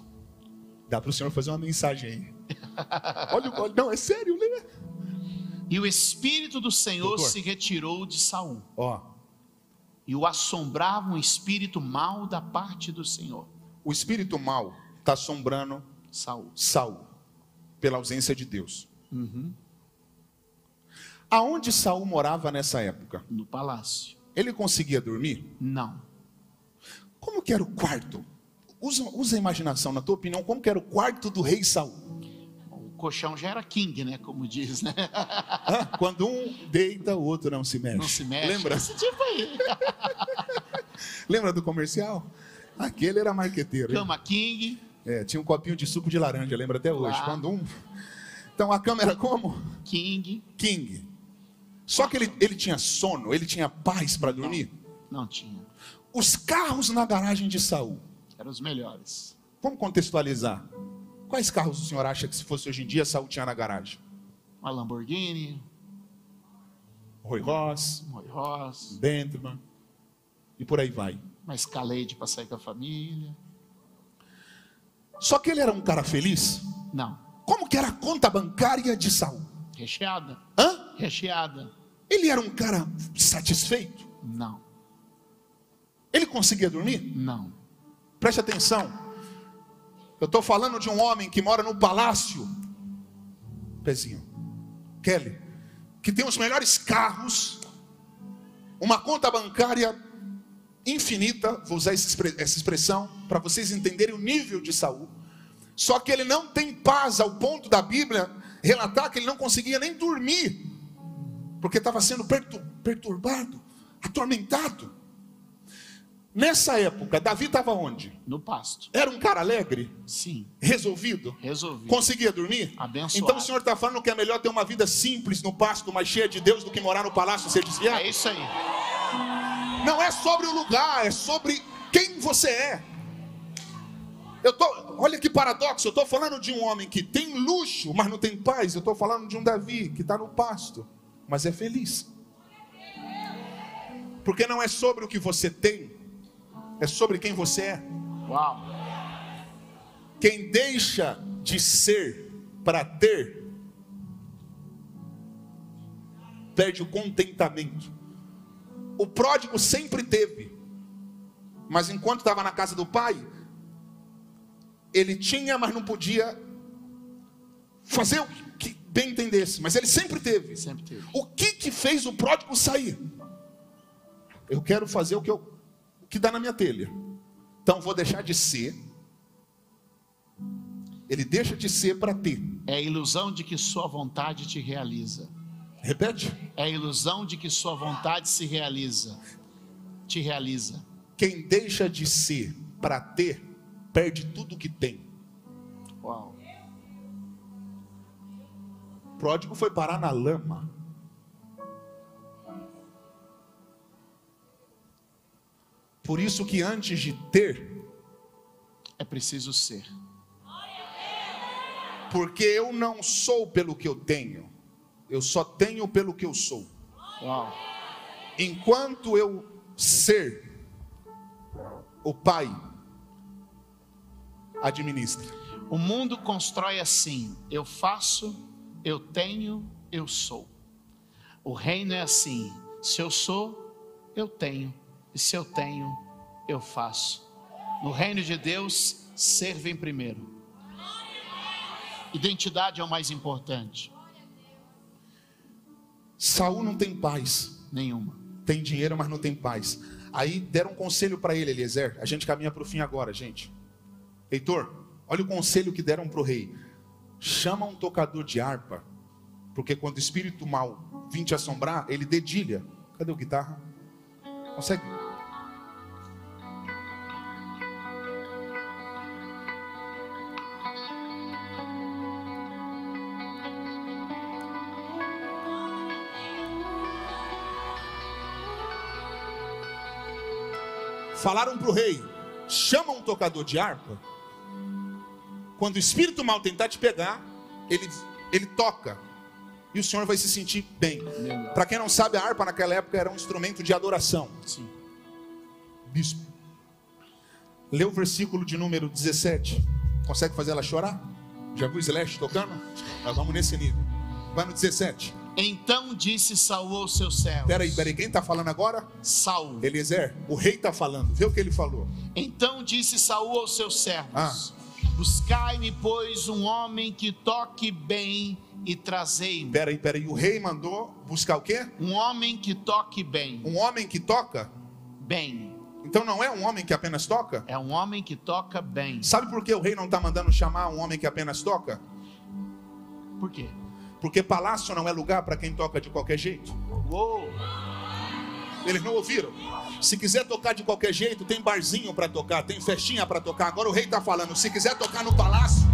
Dá para o senhor fazer uma mensagem aí. *laughs* Olha, olha, não, é sério, lê. E o espírito do Senhor Doutor. se retirou de Saul, Ó, e o assombrava um espírito mau da parte do Senhor. o espírito mal está assombrando Saul. Saul pela ausência de Deus. Aonde Saul morava nessa época? No palácio. Ele conseguia dormir? Não. Como que era o quarto? Usa, usa a imaginação, na tua opinião, como que era o quarto do rei Saul? O colchão já era king, né? Como diz, né? *laughs* Hã? Quando um deita, o outro não se mexe. Não se mexe. Lembra? Esse tipo aí. *laughs* Lembra do comercial? Aquele era marqueteiro. hein? Cama king, É, tinha um copinho de suco de laranja, lembra até hoje. Claro. Quando um. Então a cama era como? king. King. Só que ele, ele tinha sono, ele tinha paz para dormir. Não tinha. Os carros na garagem de Saul. Eram os melhores. Vamos contextualizar. Quais carros o senhor acha que se fosse hoje em dia Saul tinha na garagem? Uma Lamborghini, Roy Ross, Roy Ross, Bentley e por aí vai. uma Escalade para sair com a família. Só que ele era um cara feliz. Não. Como que era a conta bancária de Saul? Recheada. Hã? Recheada. Ele era um cara satisfeito? Não. Ele conseguia dormir? Não. Preste atenção. Eu estou falando de um homem que mora no palácio. Pezinho. Kelly. Que tem os melhores carros. Uma conta bancária infinita. Vou usar essa expre- essa expressão para vocês entenderem o nível de Saul. Só que ele não tem paz ao ponto da Bíblia relatar que ele não conseguia nem dormir. Porque estava sendo pertu- perturbado, atormentado. Nessa época, Davi estava onde? No pasto. Era um cara alegre, Sim. resolvido, Resolvi. conseguia dormir? Abençoado. Então o senhor está falando que é melhor ter uma vida simples no pasto, mas cheia de Deus, do que morar no palácio e ser desviado? É isso aí. Não é sobre o lugar, é sobre quem você é. Eu tô, olha que paradoxo, eu estou falando de um homem que tem luxo, mas não tem paz. Eu estou falando de um Davi que está no pasto, mas é feliz. Porque não é sobre o que você tem, é sobre quem você é. Uau. Quem deixa de ser para ter, perde o contentamento. O pródigo sempre teve, mas enquanto estava na casa do pai, ele tinha, mas não podia fazer o que bem entendesse, mas ele sempre teve. Sempre teve. O que que fez o pródigo sair? Eu quero fazer o que, eu, o que dá na minha telha. Então vou deixar de ser. Ele deixa de ser para ter. É a ilusão de que sua vontade te realiza. Repete. É a ilusão de que sua vontade se realiza. Te realiza. Quem deixa de ser para ter, perde tudo que tem. Pródigo foi parar na lama. Por isso que antes de ter, É preciso ser. porque eu não sou pelo que eu tenho, eu só tenho pelo que eu sou. Uau. Enquanto eu ser, o Pai administra. O mundo constrói assim: eu faço, eu tenho, eu sou. O reino é assim: se eu sou, eu tenho, e se eu tenho, eu faço. No reino de Deus, ser vem primeiro. Identidade é o mais importante. Saul não tem paz, Nenhuma. tem dinheiro, mas não tem paz. Aí deram um conselho para ele, Eliezer. A gente caminha para o fim agora, gente. Heitor, olha o conselho que deram para o rei: chama um tocador de harpa, porque quando o espírito mal vir te assombrar, ele dedilha. Cadê o guitarra? Consegue? Falaram para o rei: chama um tocador de harpa. Quando o espírito mal tentar te pegar, ele, ele toca. e o senhor vai se sentir bem. Para quem não sabe, a harpa naquela época era um instrumento de adoração. Sim. Bispo. Lê o versículo de número 17. Consegue fazer ela chorar? Já viu o Slash tocando? Nós vamos nesse nível. Vai no 17. Então disse Saul aos seus servos. Peraí, peraí, quem está falando agora? Saul. Eliezer, o rei está falando. Vê o que ele falou. Então disse Saul aos seus servos: Ah. Buscai-me, pois, um homem que toque bem e trazei-me. Peraí, peraí, o rei mandou buscar o quê? Um homem que toque bem. Um homem que toca? Bem. Então não é um homem que apenas toca? É um homem que toca bem. Sabe por que o rei não está mandando chamar um homem que apenas toca? Por quê? Porque palácio não é lugar para quem toca de qualquer jeito. Uou! Eles não ouviram? Se quiser tocar de qualquer jeito, tem barzinho para tocar, tem festinha para tocar. Agora o rei está falando: se quiser tocar no palácio,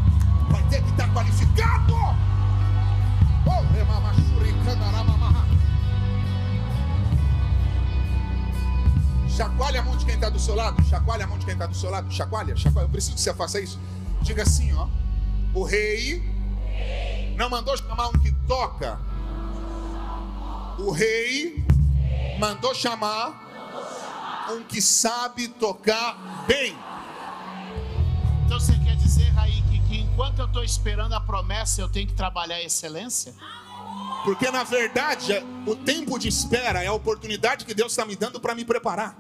vai ter que estar qualificado. Oh, remamachuricandaramamaha. Chacoalha a mão de quem está do seu lado. Chacoalha a mão de quem está do seu lado. Chacoalha, chacoalha. Eu preciso que você faça isso. Diga assim, ó. O rei não mandou chamar um que toca. O rei mandou chamar um que sabe tocar bem. Então você quer dizer, Raí, que, que enquanto eu estou esperando a promessa, eu tenho que trabalhar a excelência? Porque na verdade, é- o tempo de espera é a oportunidade que Deus está me dando para me preparar.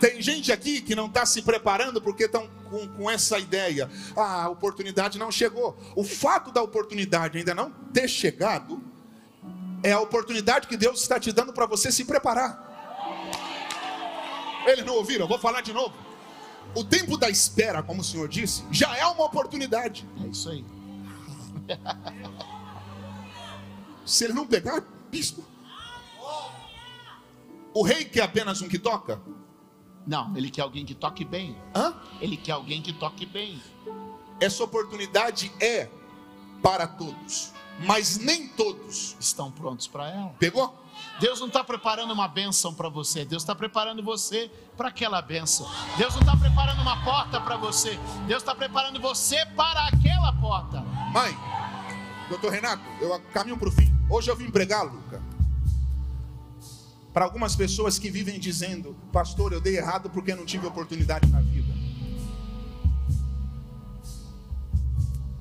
Tem gente aqui que não está se preparando porque estão com, com essa ideia. Ah, a oportunidade não chegou. O fato da oportunidade ainda não ter chegado é a oportunidade que Deus está te dando para você se preparar. Eles não ouviram? Eu vou falar de novo. O tempo da espera, como o Senhor disse, já é uma oportunidade. É isso aí. *laughs* Se ele não pegar, bispo. O rei quer apenas um que toca? Não, ele quer alguém que toque bem. Hã? Ele quer alguém que toque bem. Essa oportunidade é para todos, mas nem todos. Estão prontos para ela. Pegou? Deus não está preparando uma bênção para você, Deus está preparando você para aquela bênção. Deus não está preparando uma porta para você, Deus está preparando você para aquela porta. Mãe, doutor Renato, eu caminho para o fim. Hoje eu vim pregar, Luca. Para algumas pessoas que vivem dizendo, pastor, eu dei errado porque não tive oportunidade na vida.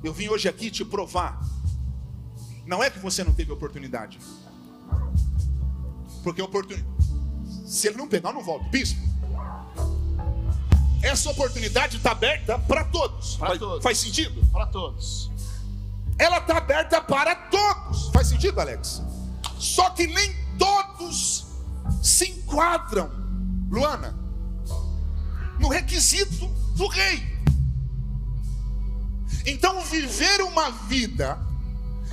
Eu vim hoje aqui te provar. Não é que você não teve oportunidade. Porque oportunidade. Se ele não pegar, eu não volto. Bispo. Essa oportunidade está aberta para todos. Pra faz, todos. faz sentido? Para todos. ela está aberta para todos. Faz sentido, Alex? Só que nem todos se enquadram, Luana, no requisito do rei. Então, viver uma vida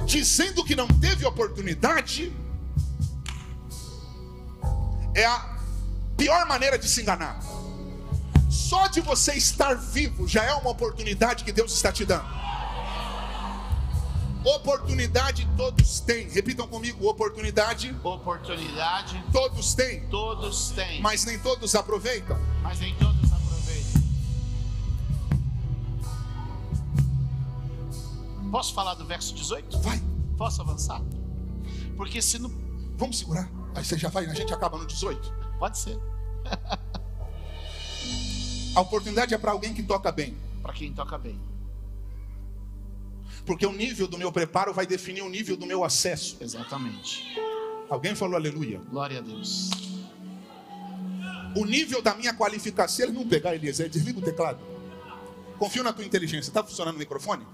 dizendo que não teve oportunidade é a pior maneira de se enganar. Só de você estar vivo já é uma oportunidade que Deus está te dando. Oportunidade todos têm. Repitam comigo: oportunidade Oportunidade todos têm, todos têm, mas nem todos aproveitam. mas nem todos Posso falar do verso 18? Vai, Posso avançar? Porque se não. vamos segurar. Aí você já vai, a gente acaba no 18. Pode ser. A oportunidade é para alguém que toca bem, Para quem toca bem. porque o nível do meu preparo vai definir o nível do meu acesso. Exatamente. Alguém falou aleluia. Glória a Deus. O nível da minha qualificação, se ele não pegar Eliezer, desliga o teclado. Confio na tua inteligência. Está funcionando o microfone?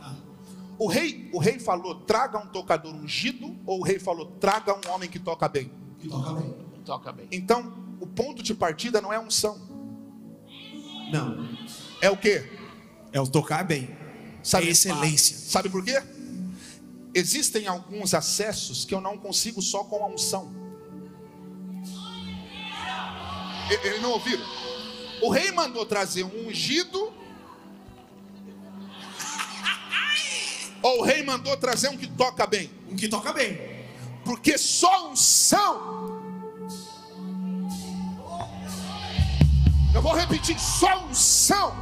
O rei, o rei falou: traga um tocador ungido, ou o rei falou: traga um homem que toca bem. Que toca bem. Toca bem. Então, o ponto de partida não é unção, Não. é o quê? É o tocar bem. Sabe, É excelência. Sabe por quê? Existem alguns acessos que eu não consigo só com a unção. Eles não ouviram? O rei mandou trazer um ungido. Ou o rei mandou trazer um que toca bem? Um que toca bem. Porque só unção. Eu vou repetir: só unção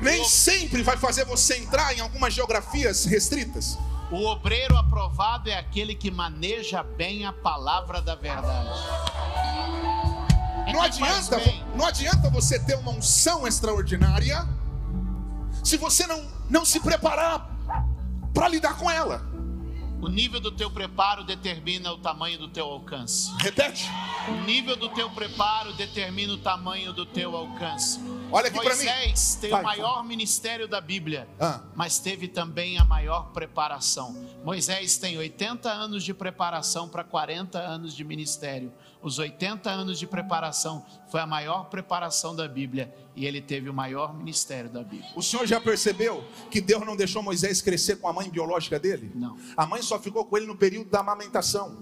Nem sempre vai fazer você entrar em algumas geografias restritas. O obreiro aprovado é aquele que maneja bem a palavra da verdade. É Não adianta, não adianta você ter uma unção extraordinária se você não, não se preparar para lidar com ela. O nível do teu preparo determina o tamanho do teu alcance. Repete. O nível do teu preparo determina o tamanho do teu alcance. Olha aqui pra mim. Moisés tem Vai, o maior ministério da Bíblia, Ah. mas teve também a maior preparação. Moisés tem 80 anos de preparação para 40 anos de ministério. Os 80 anos de preparação foi a maior preparação da Bíblia e ele teve o maior ministério da Bíblia. O senhor já percebeu que Deus não deixou Moisés crescer com a mãe biológica dele? Não. A mãe só ficou com ele no período da amamentação.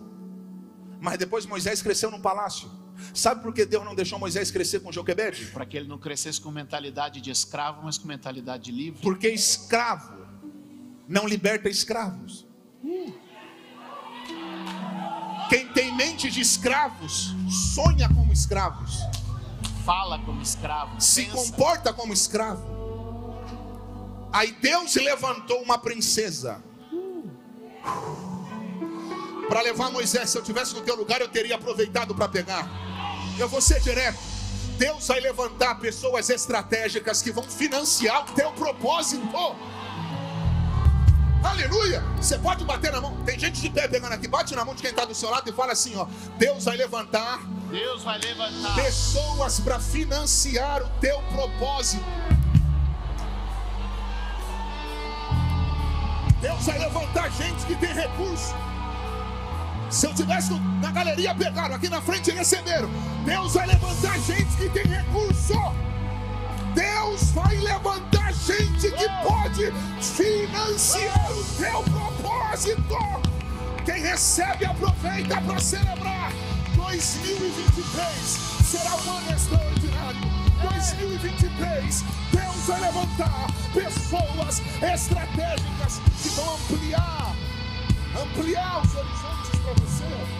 Mas depois Moisés cresceu no palácio. Sabe por que Deus não deixou Moisés crescer com Joquebede? Para que ele não crescesse com mentalidade de escravo, mas com mentalidade de livre. Porque escravo não liberta escravos. Quem tem mente de escravos sonha como escravos, Fala como escravo. se pensa. comporta como escravo. Aí Deus levantou uma princesa para levar Moisés. Se eu tivesse no teu lugar, eu teria aproveitado para pegar. Eu vou ser direto. Deus vai levantar pessoas estratégicas que vão financiar o teu propósito. Aleluia! Você pode bater na mão. Tem gente de pé pegando aqui. Bate na mão de quem está do seu lado e fala assim: ó. Deus vai levantar Deus vai levantar pessoas para financiar o teu propósito. Deus vai levantar gente que tem recurso. Se eu tivesse na galeria, pegaram aqui na frente receberam. Deus vai levantar gente que tem recurso. Deus vai levantar gente que pode financiar o teu propósito. Quem recebe, aproveita para celebrar. 2023 será um ano extraordinário. 2023, Deus vai levantar pessoas estratégicas que vão ampliar, ampliar os horizontes para você.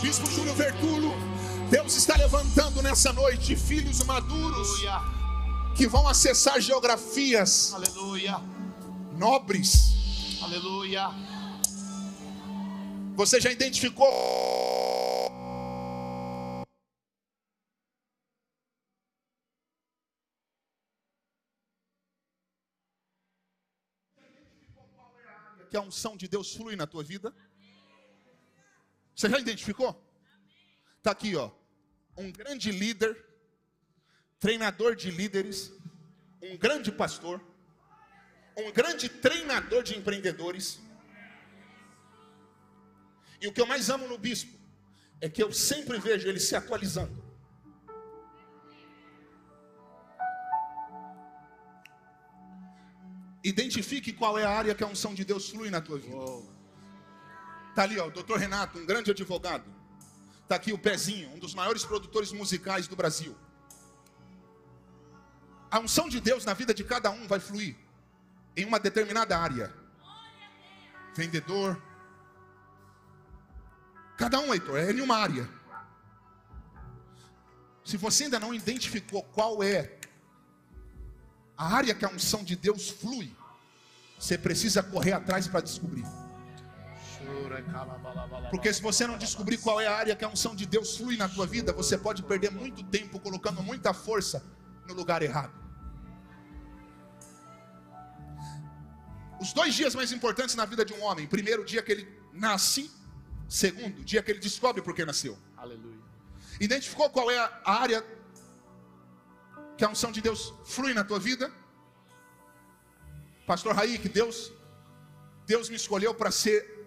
Bispo Júlio Vertulo, Deus está levantando nessa noite filhos maduros que vão acessar geografias aleluia, nobres. aleluia. Você já identificou que a unção de Deus flui na tua vida? Você já identificou? Tá aqui, ó. Um grande líder, treinador de líderes, um grande pastor, um grande treinador de empreendedores. E o que eu mais amo no bispo é que eu sempre vejo ele se atualizando. Identifique qual é a área que a unção de Deus flui na tua vida. Tá ali, ó, o doutor Renato, um grande advogado. Tá aqui o Pezinho, um dos maiores produtores musicais do Brasil. A unção de Deus na vida de cada um vai fluir em uma determinada área. Vendedor. Cada um, Heitor, é em uma área. Se você ainda não identificou qual é a área que a unção de Deus flui, você precisa correr atrás para descobrir. Porque se você não descobrir qual é a área que a unção de Deus flui na tua vida, você pode perder muito tempo colocando muita força no lugar errado. Os dois dias mais importantes na vida de um homem: primeiro, o dia que ele nasce, segundo, o dia que ele descobre por que nasceu. Aleluia. Identificou qual é a área que a unção de Deus flui na tua vida? Pastor Raí, que Deus, Deus me escolheu para ser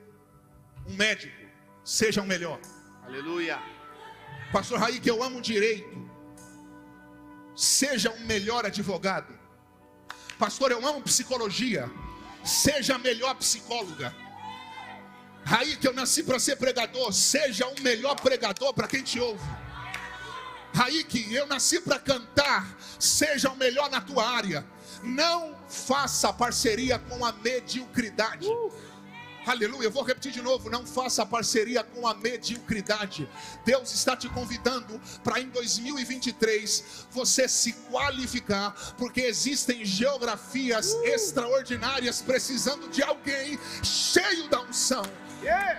um médico. seja o melhor. Aleluia. Pastor Raí, que eu amo direito, seja um melhor advogado. Pastor, eu amo psicologia, seja a melhor psicóloga. Raí, que eu nasci para ser pregador, seja um melhor pregador para quem te ouve. Raí, que eu nasci para cantar, seja o melhor na tua área. Não faça parceria com a mediocridade. Aleluia, eu vou repetir de novo: não faça parceria com a mediocridade. Deus está te convidando para em 2023 você se qualificar, porque existem geografias extraordinárias precisando de alguém cheio da unção.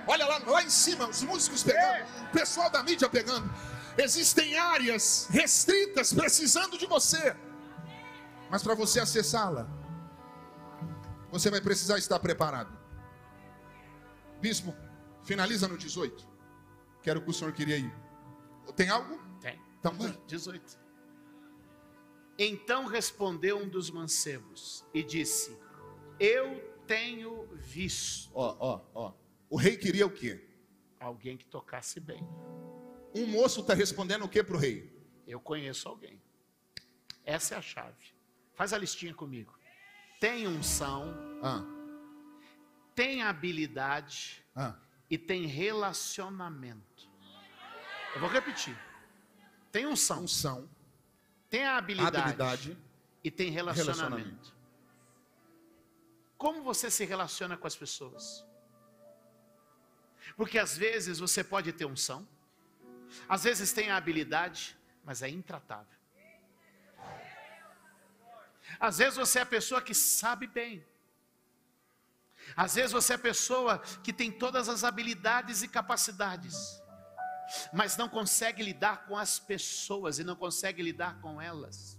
Olha lá, lá em cima, os músicos pegando, o pessoal da mídia pegando. Existem áreas restritas precisando de você, mas para você acessá-la, você vai precisar estar preparado. Bispo, finaliza no 18. Quero que o senhor queria ir. Tem algo? Tem. Então vai. *laughs* 18. Então respondeu um dos mancebos e disse: Eu tenho visto Ó, ó, ó. O rei queria o quê? alguém que tocasse bem. Um moço está respondendo o quê para o rei? Eu conheço alguém. Essa é a chave. Faz a listinha comigo. Tem unção, Ah, tem habilidade ah. e tem relacionamento. Eu vou repetir. Tem unção, Unção, tem a habilidade, habilidade. e tem relacionamento. relacionamento. Como você se relaciona com as pessoas? Porque às vezes você pode ter unção, às vezes tem a habilidade, mas é intratável. Às vezes você é a pessoa que sabe bem. Às vezes você é a pessoa que tem todas as habilidades e capacidades, mas não consegue lidar com as pessoas e não consegue lidar com elas.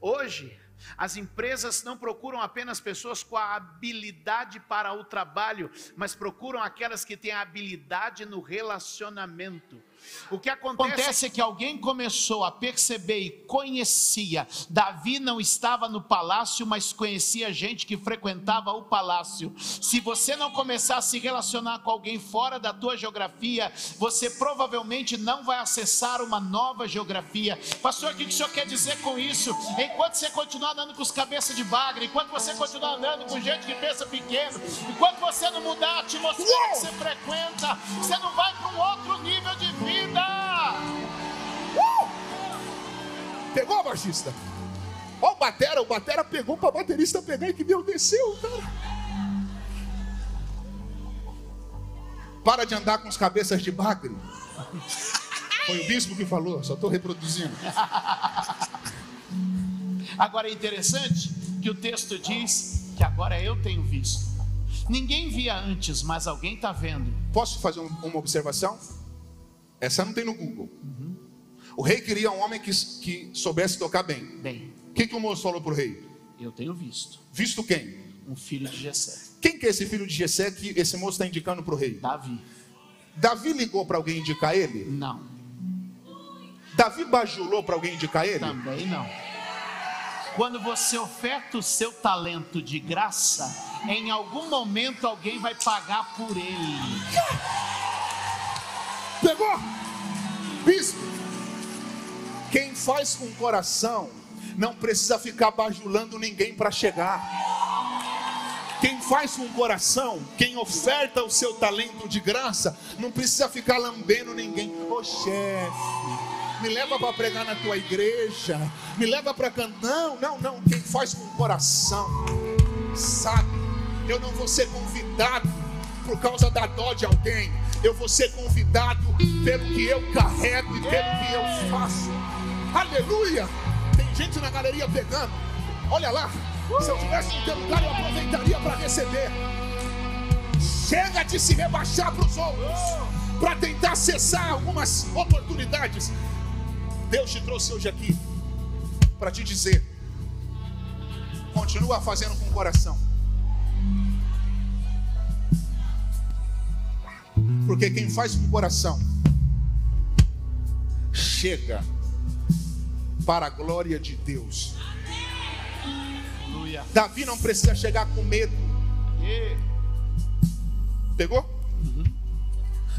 Hoje, as empresas não procuram apenas pessoas com a habilidade para o trabalho, mas procuram aquelas que têm a habilidade no relacionamento. O que acontece, acontece é que alguém começou a perceber e conhecia. Davi não estava no palácio, mas conhecia gente que frequentava o palácio. Se você não começar a se relacionar com alguém fora da tua geografia, você provavelmente não vai acessar uma nova geografia. Pastor, o que o senhor quer dizer com isso? Enquanto você continuar andando com os cabeças de bagre, enquanto você continuar andando com gente que pensa pequeno, enquanto você não mudar a atmosfera que você frequenta, você não vai para um outro nível de vida. Pegou, baixista? Ó, o batera, o batera pegou para baterista pegar e que deu, desceu, cara. Para de andar com os cabeças de bagre. Foi o bispo que falou, só estou reproduzindo. Agora é interessante que o texto diz que agora eu tenho visto. Ninguém via antes, mas alguém está vendo. Posso fazer um- uma observação? Essa não tem no Google. O rei queria um homem que, que soubesse tocar bem. Bem, O que, que o moço falou para o rei? eu tenho visto Visto quem? um filho de Jessé, Quem que é esse filho de Jessé que esse moço está indicando para o rei? Davi. Davi ligou para alguém indicar ele? Não, Davi bajulou para alguém indicar ele? também não. Quando você oferta o seu talento de graça, em algum momento alguém vai pagar por ele. Pegou? Bispo, quem faz com o coração não precisa ficar bajulando ninguém para chegar. Quem faz com o coração, quem oferta o seu talento de graça, não precisa ficar lambendo ninguém. Ô chefe, me leva para pregar na tua igreja, me leva para cantar. Não, não, não. Quem faz com o coração, sabe, eu não vou ser convidado por causa da dó de alguém, eu vou ser convidado pelo que eu carrego e pelo que eu faço. Aleluia! Tem gente na galeria pegando. Olha lá, se eu tivesse no teu lugar, eu aproveitaria para receber. Chega de se rebaixar para os outros, para tentar acessar algumas oportunidades. Deus te trouxe hoje aqui para te dizer: continua fazendo com o coração. Porque quem faz com o coração chega para a glória de Deus. Davi não precisa chegar com medo. Pegou?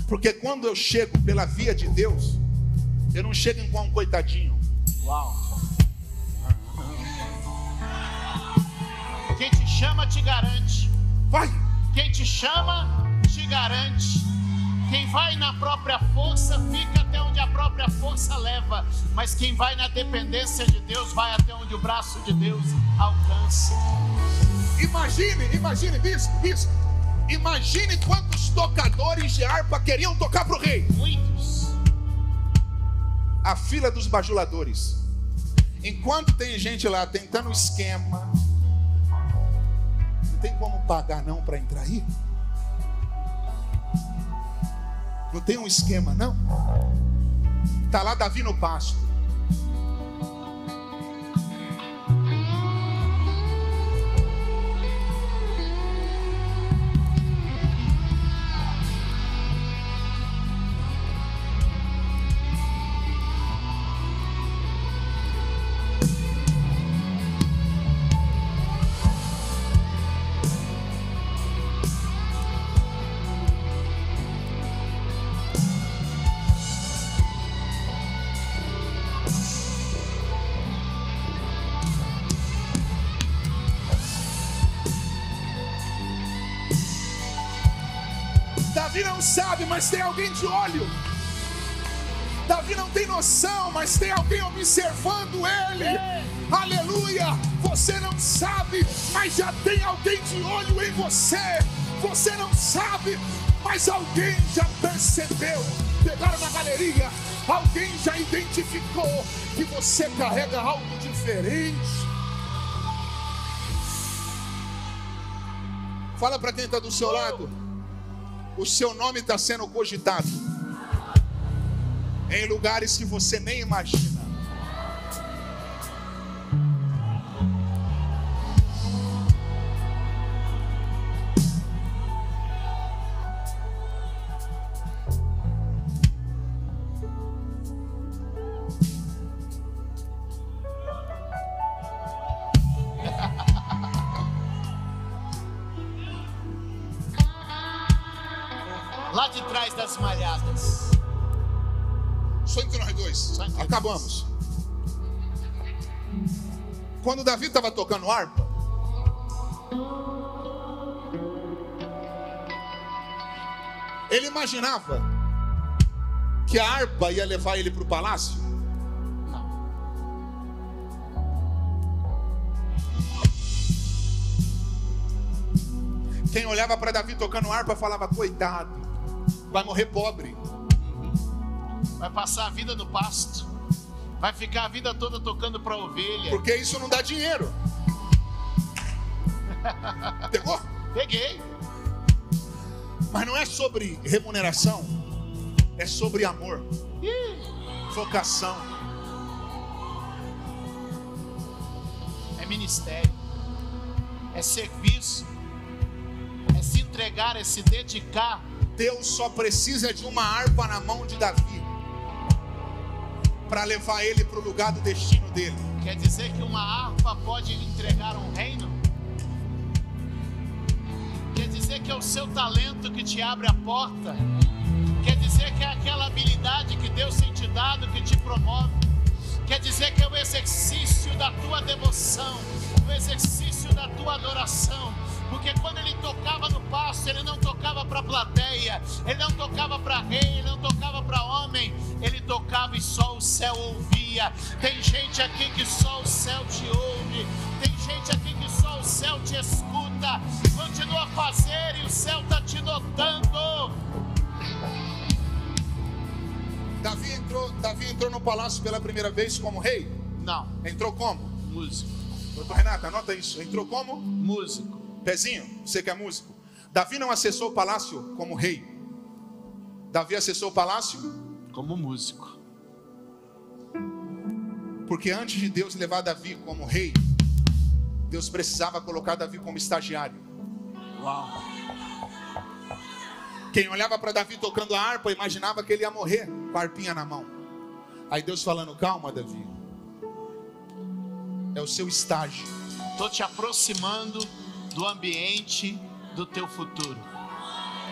Porque quando eu chego pela via de Deus, eu não chego igual um coitadinho. Uau. Quem te chama te garante. Vai! Quem te chama te garante. Quem vai na própria força fica até onde a própria força leva, mas quem vai na dependência de Deus vai até onde o braço de Deus alcança. Imagine, imagine, bispo, bispo. Imagine quantos tocadores de harpa queriam tocar para o rei. Muitos. A fila dos bajuladores. Enquanto tem gente lá tentando esquema, não tem como pagar não para entrar aí. Não tem um esquema não. Tá lá Davi no pasto. De olho. Davi não tem noção, mas tem alguém observando ele. Aleluia! Você não sabe, mas já tem alguém de olho em você. Você não sabe, mas alguém já percebeu. Pegaram na galeria, alguém já identificou que você carrega algo diferente. Fala para quem está do seu lado. O seu nome está sendo cogitado em lugares que você nem imagina. Imaginava que a harpa ia levar ele para o palácio. Não. Quem olhava para Davi tocando harpa falava: coitado, vai morrer pobre. Vai passar a vida no pasto. Vai ficar a vida toda tocando para ovelha. Porque isso não dá dinheiro. *laughs* Pegou? Peguei. Mas não é sobre remuneração, é sobre amor, vocação. É ministério. É serviço. É se entregar, é se dedicar. Deus só precisa de uma harpa na mão de Davi para levar ele para o lugar do destino dele. Quer dizer que uma harpa pode entregar um reino? Que é o seu talento que te abre a porta? Quer dizer que é aquela habilidade que Deus tem te dado que te promove? Quer dizer que é o exercício da tua devoção, o exercício da tua adoração? Porque quando ele tocava no pasto, ele não tocava para plateia, ele não tocava para rei, ele não tocava para homem, ele tocava e só o céu ouvia. Tem gente aqui que só o céu te ouve, tem gente aqui que só o céu te escuta. Continua a fazer e o céu está te notando. Davi entrou, Davi entrou no palácio pela primeira vez como rei. Não, Entrou como? músico, Doutor Renato, anota isso. Entrou como? músico. Pezinho, você que é músico. Davi não acessou o palácio como rei. Davi acessou o palácio Como músico. porque antes de Deus levar Davi como rei, Deus precisava colocar Davi como estagiário. Uau. Quem olhava para Davi tocando a harpa imaginava que ele ia morrer com a harpinha na mão. Aí Deus falando: calma, Davi. É o seu estágio. Estou te aproximando do ambiente do teu futuro.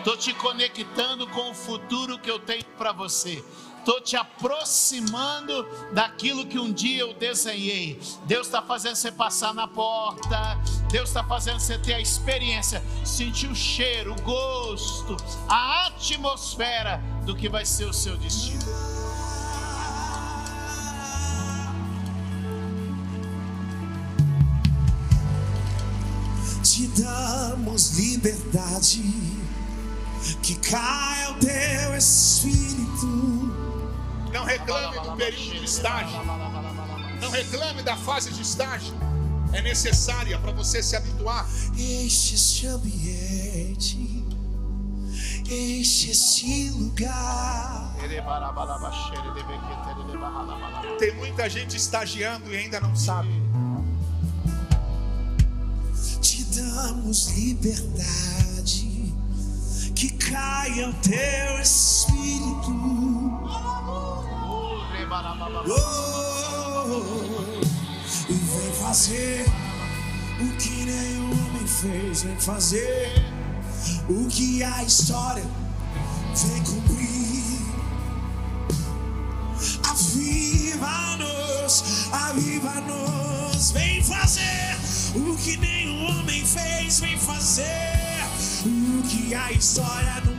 Tô te conectando com o futuro que eu tenho para você. Tô te aproximando daquilo que um dia eu desenhei. Deus está fazendo você passar na porta. Deus está fazendo você ter a experiência, sentir o cheiro, o gosto, a atmosfera do que vai ser o seu destino. Te damos liberdade, que caia o teu espírito. Não reclame do período de estágio. Não reclame da fase de estágio. É necessária para você se habituar. Enche este ambiente, enche este lugar. Tem muita gente estagiando e ainda não sabe. Te damos liberdade, que caia o teu espírito. Oh, e vem fazer o que nenhum homem fez, vem fazer o que a história vem cumprir. Aviva-nos, aviva-nos, vem fazer o que nenhum homem fez, vem fazer o que a história viu,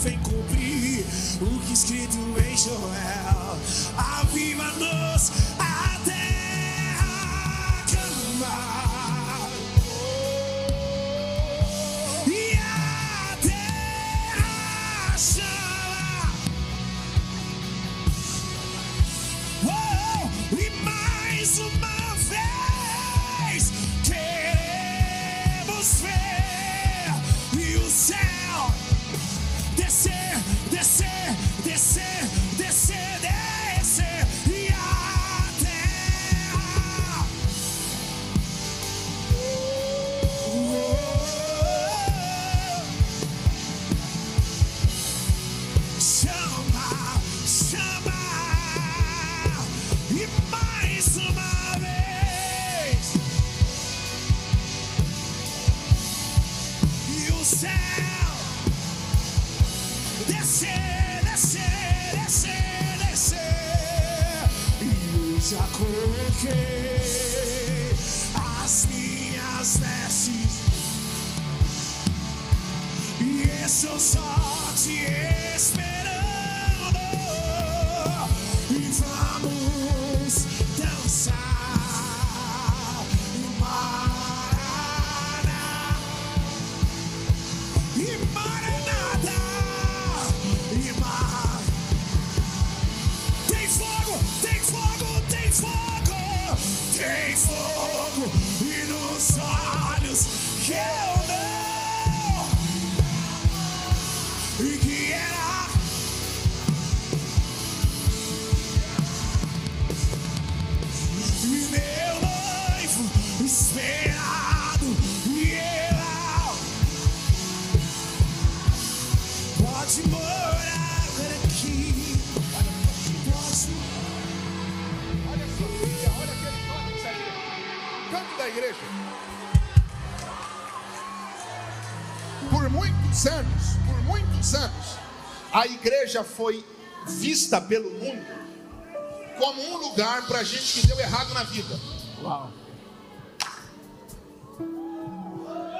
vem cumprir o que escrito em Joel. Aviva-nos, a coloquei as minhas vestes. E estou só te esperando igreja foi vista pelo mundo como um lugar para gente que deu errado na vida. Uau.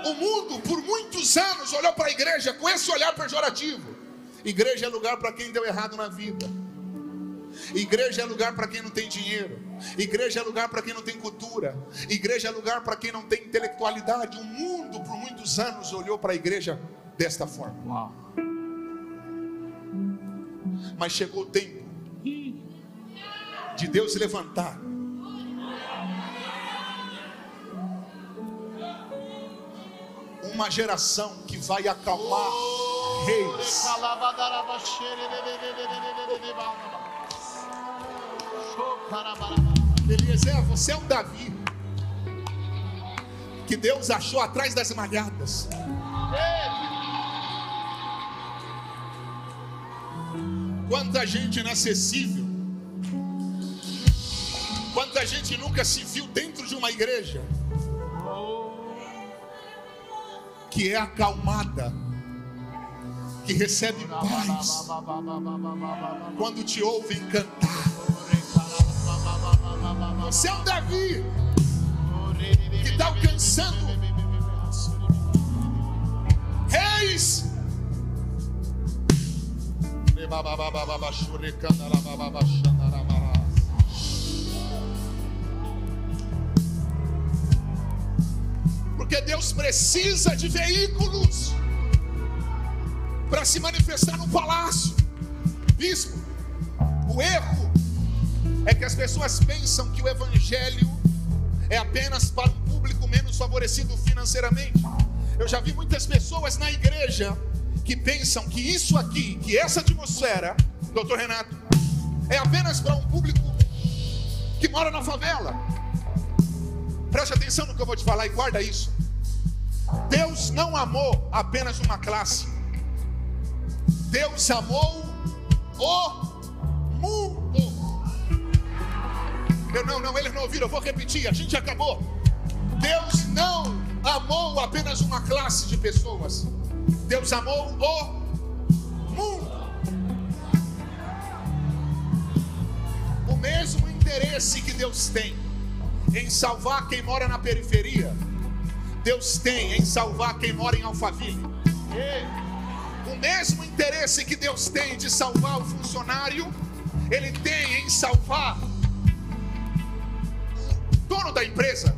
O mundo, por muitos anos, olhou para a igreja com esse olhar pejorativo. Igreja é lugar para quem deu errado na vida. Igreja é lugar para quem não tem dinheiro. Igreja é lugar para quem não tem cultura. Igreja é lugar para quem não tem intelectualidade. O mundo, por muitos anos, olhou para a igreja desta forma. Uau. Mas chegou o tempo de Deus levantar uma geração que vai acalmar reis. Eliezer, você é um Davi que Deus achou atrás das malhadas. Quanta gente inacessível. Quanta gente nunca se viu dentro de uma igreja que é acalmada que recebe paz quando te ouvem cantar. Você é um Davi que está alcançando reis. Porque Deus precisa de veículos para se manifestar no palácio. Bispo, o erro é que as pessoas pensam que o evangelho é apenas para um público menos favorecido financeiramente. Eu já vi muitas pessoas na igreja que pensam que isso aqui, que essa atmosfera, doutor Renato, é apenas para um público que mora na favela. Preste atenção no que eu vou te falar e guarda isso. Deus não amou apenas uma classe. Deus amou o mundo. Eu, não, não, eles não ouviram, eu vou repetir, a gente acabou. Deus não amou apenas uma classe de pessoas. Deus amou o mundo. O mesmo interesse que Deus tem em salvar quem mora na periferia, Deus tem em salvar quem mora em Alphaville. O mesmo interesse que Deus tem de salvar o funcionário, Ele tem em salvar o dono da empresa.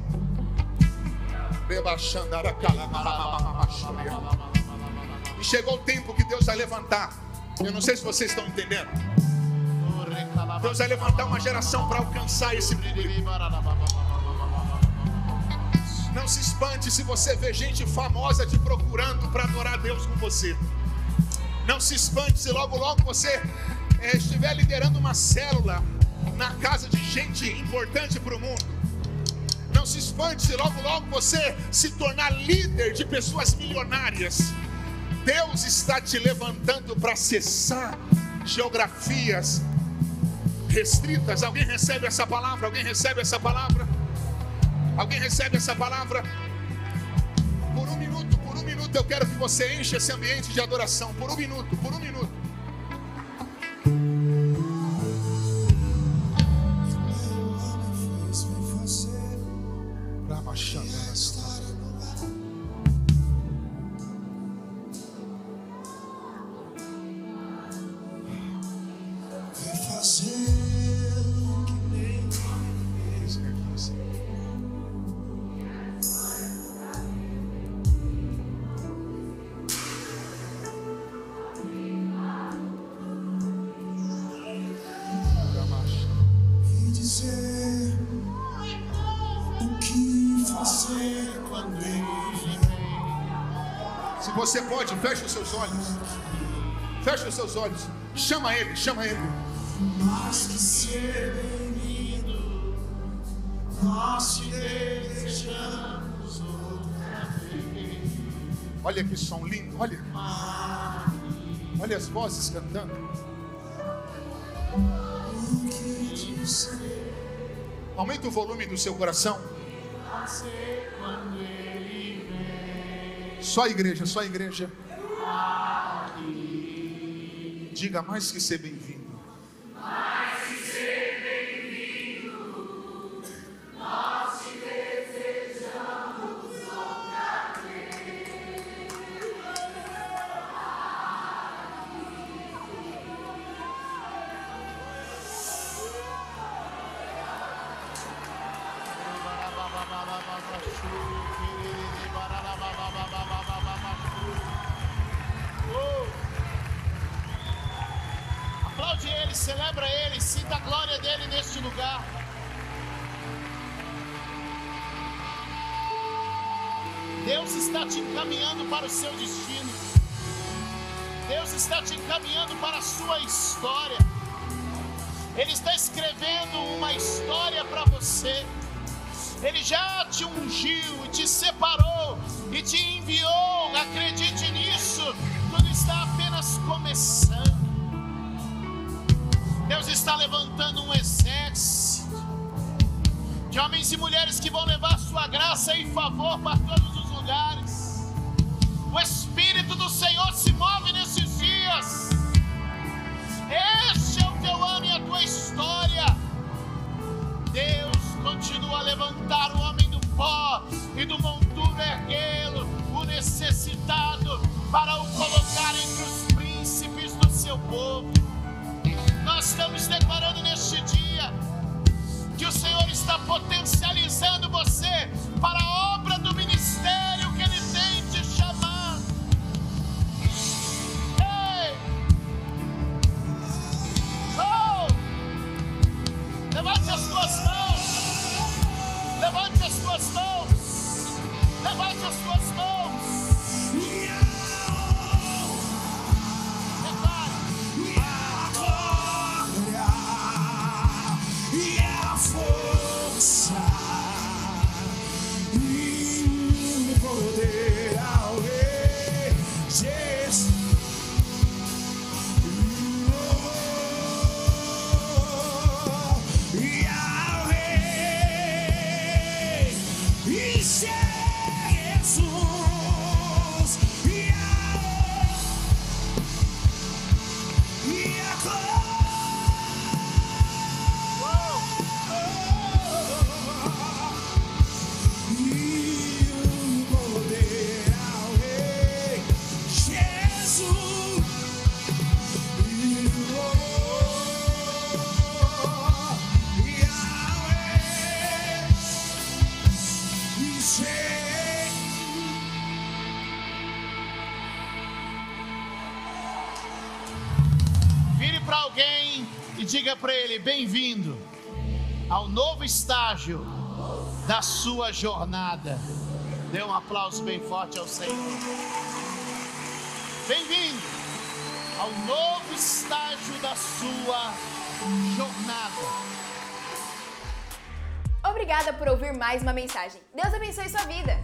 E chegou o tempo que Deus vai levantar. Eu não sei se vocês estão entendendo. Deus vai levantar uma geração para alcançar esse público. Não se espante se você vê gente famosa te procurando para adorar Deus com você. Não se espante se logo logo você é, estiver liderando uma célula na casa de gente importante para o mundo. Não se espante se logo logo você se tornar líder de pessoas milionárias. Deus está te levantando para acessar geografias restritas. Alguém recebe essa palavra? Alguém recebe essa palavra? Alguém recebe essa palavra? Por um minuto, por um minuto eu quero que você encha esse ambiente de adoração. Por um minuto, por um minuto. Chama ele, chama ele. Mas que ser bem-vindo, nós te desejamos outra vez. Olha que som lindo, olha. Olha as vozes cantando. Aumenta o volume do seu coração. Só a igreja, só a igreja. Diga mais que ser bem-vindo. levantando um exército de homens e mulheres que vão levar sua graça e favor para todos os lugares. O Espírito do Senhor se move nesses dias. Este é o teu ano e a tua história. Deus continua a levantar o homem do pó e do monturo erguê-lo, o necessitado, para o colocar entre os príncipes do seu povo. Nós estamos declarando neste dia que o Senhor está potencializando você para a obra do estágio da sua jornada. Dê um aplauso bem forte ao Senhor. Bem-vindo ao novo estágio da sua jornada. Obrigada por ouvir mais uma mensagem. Deus abençoe sua vida.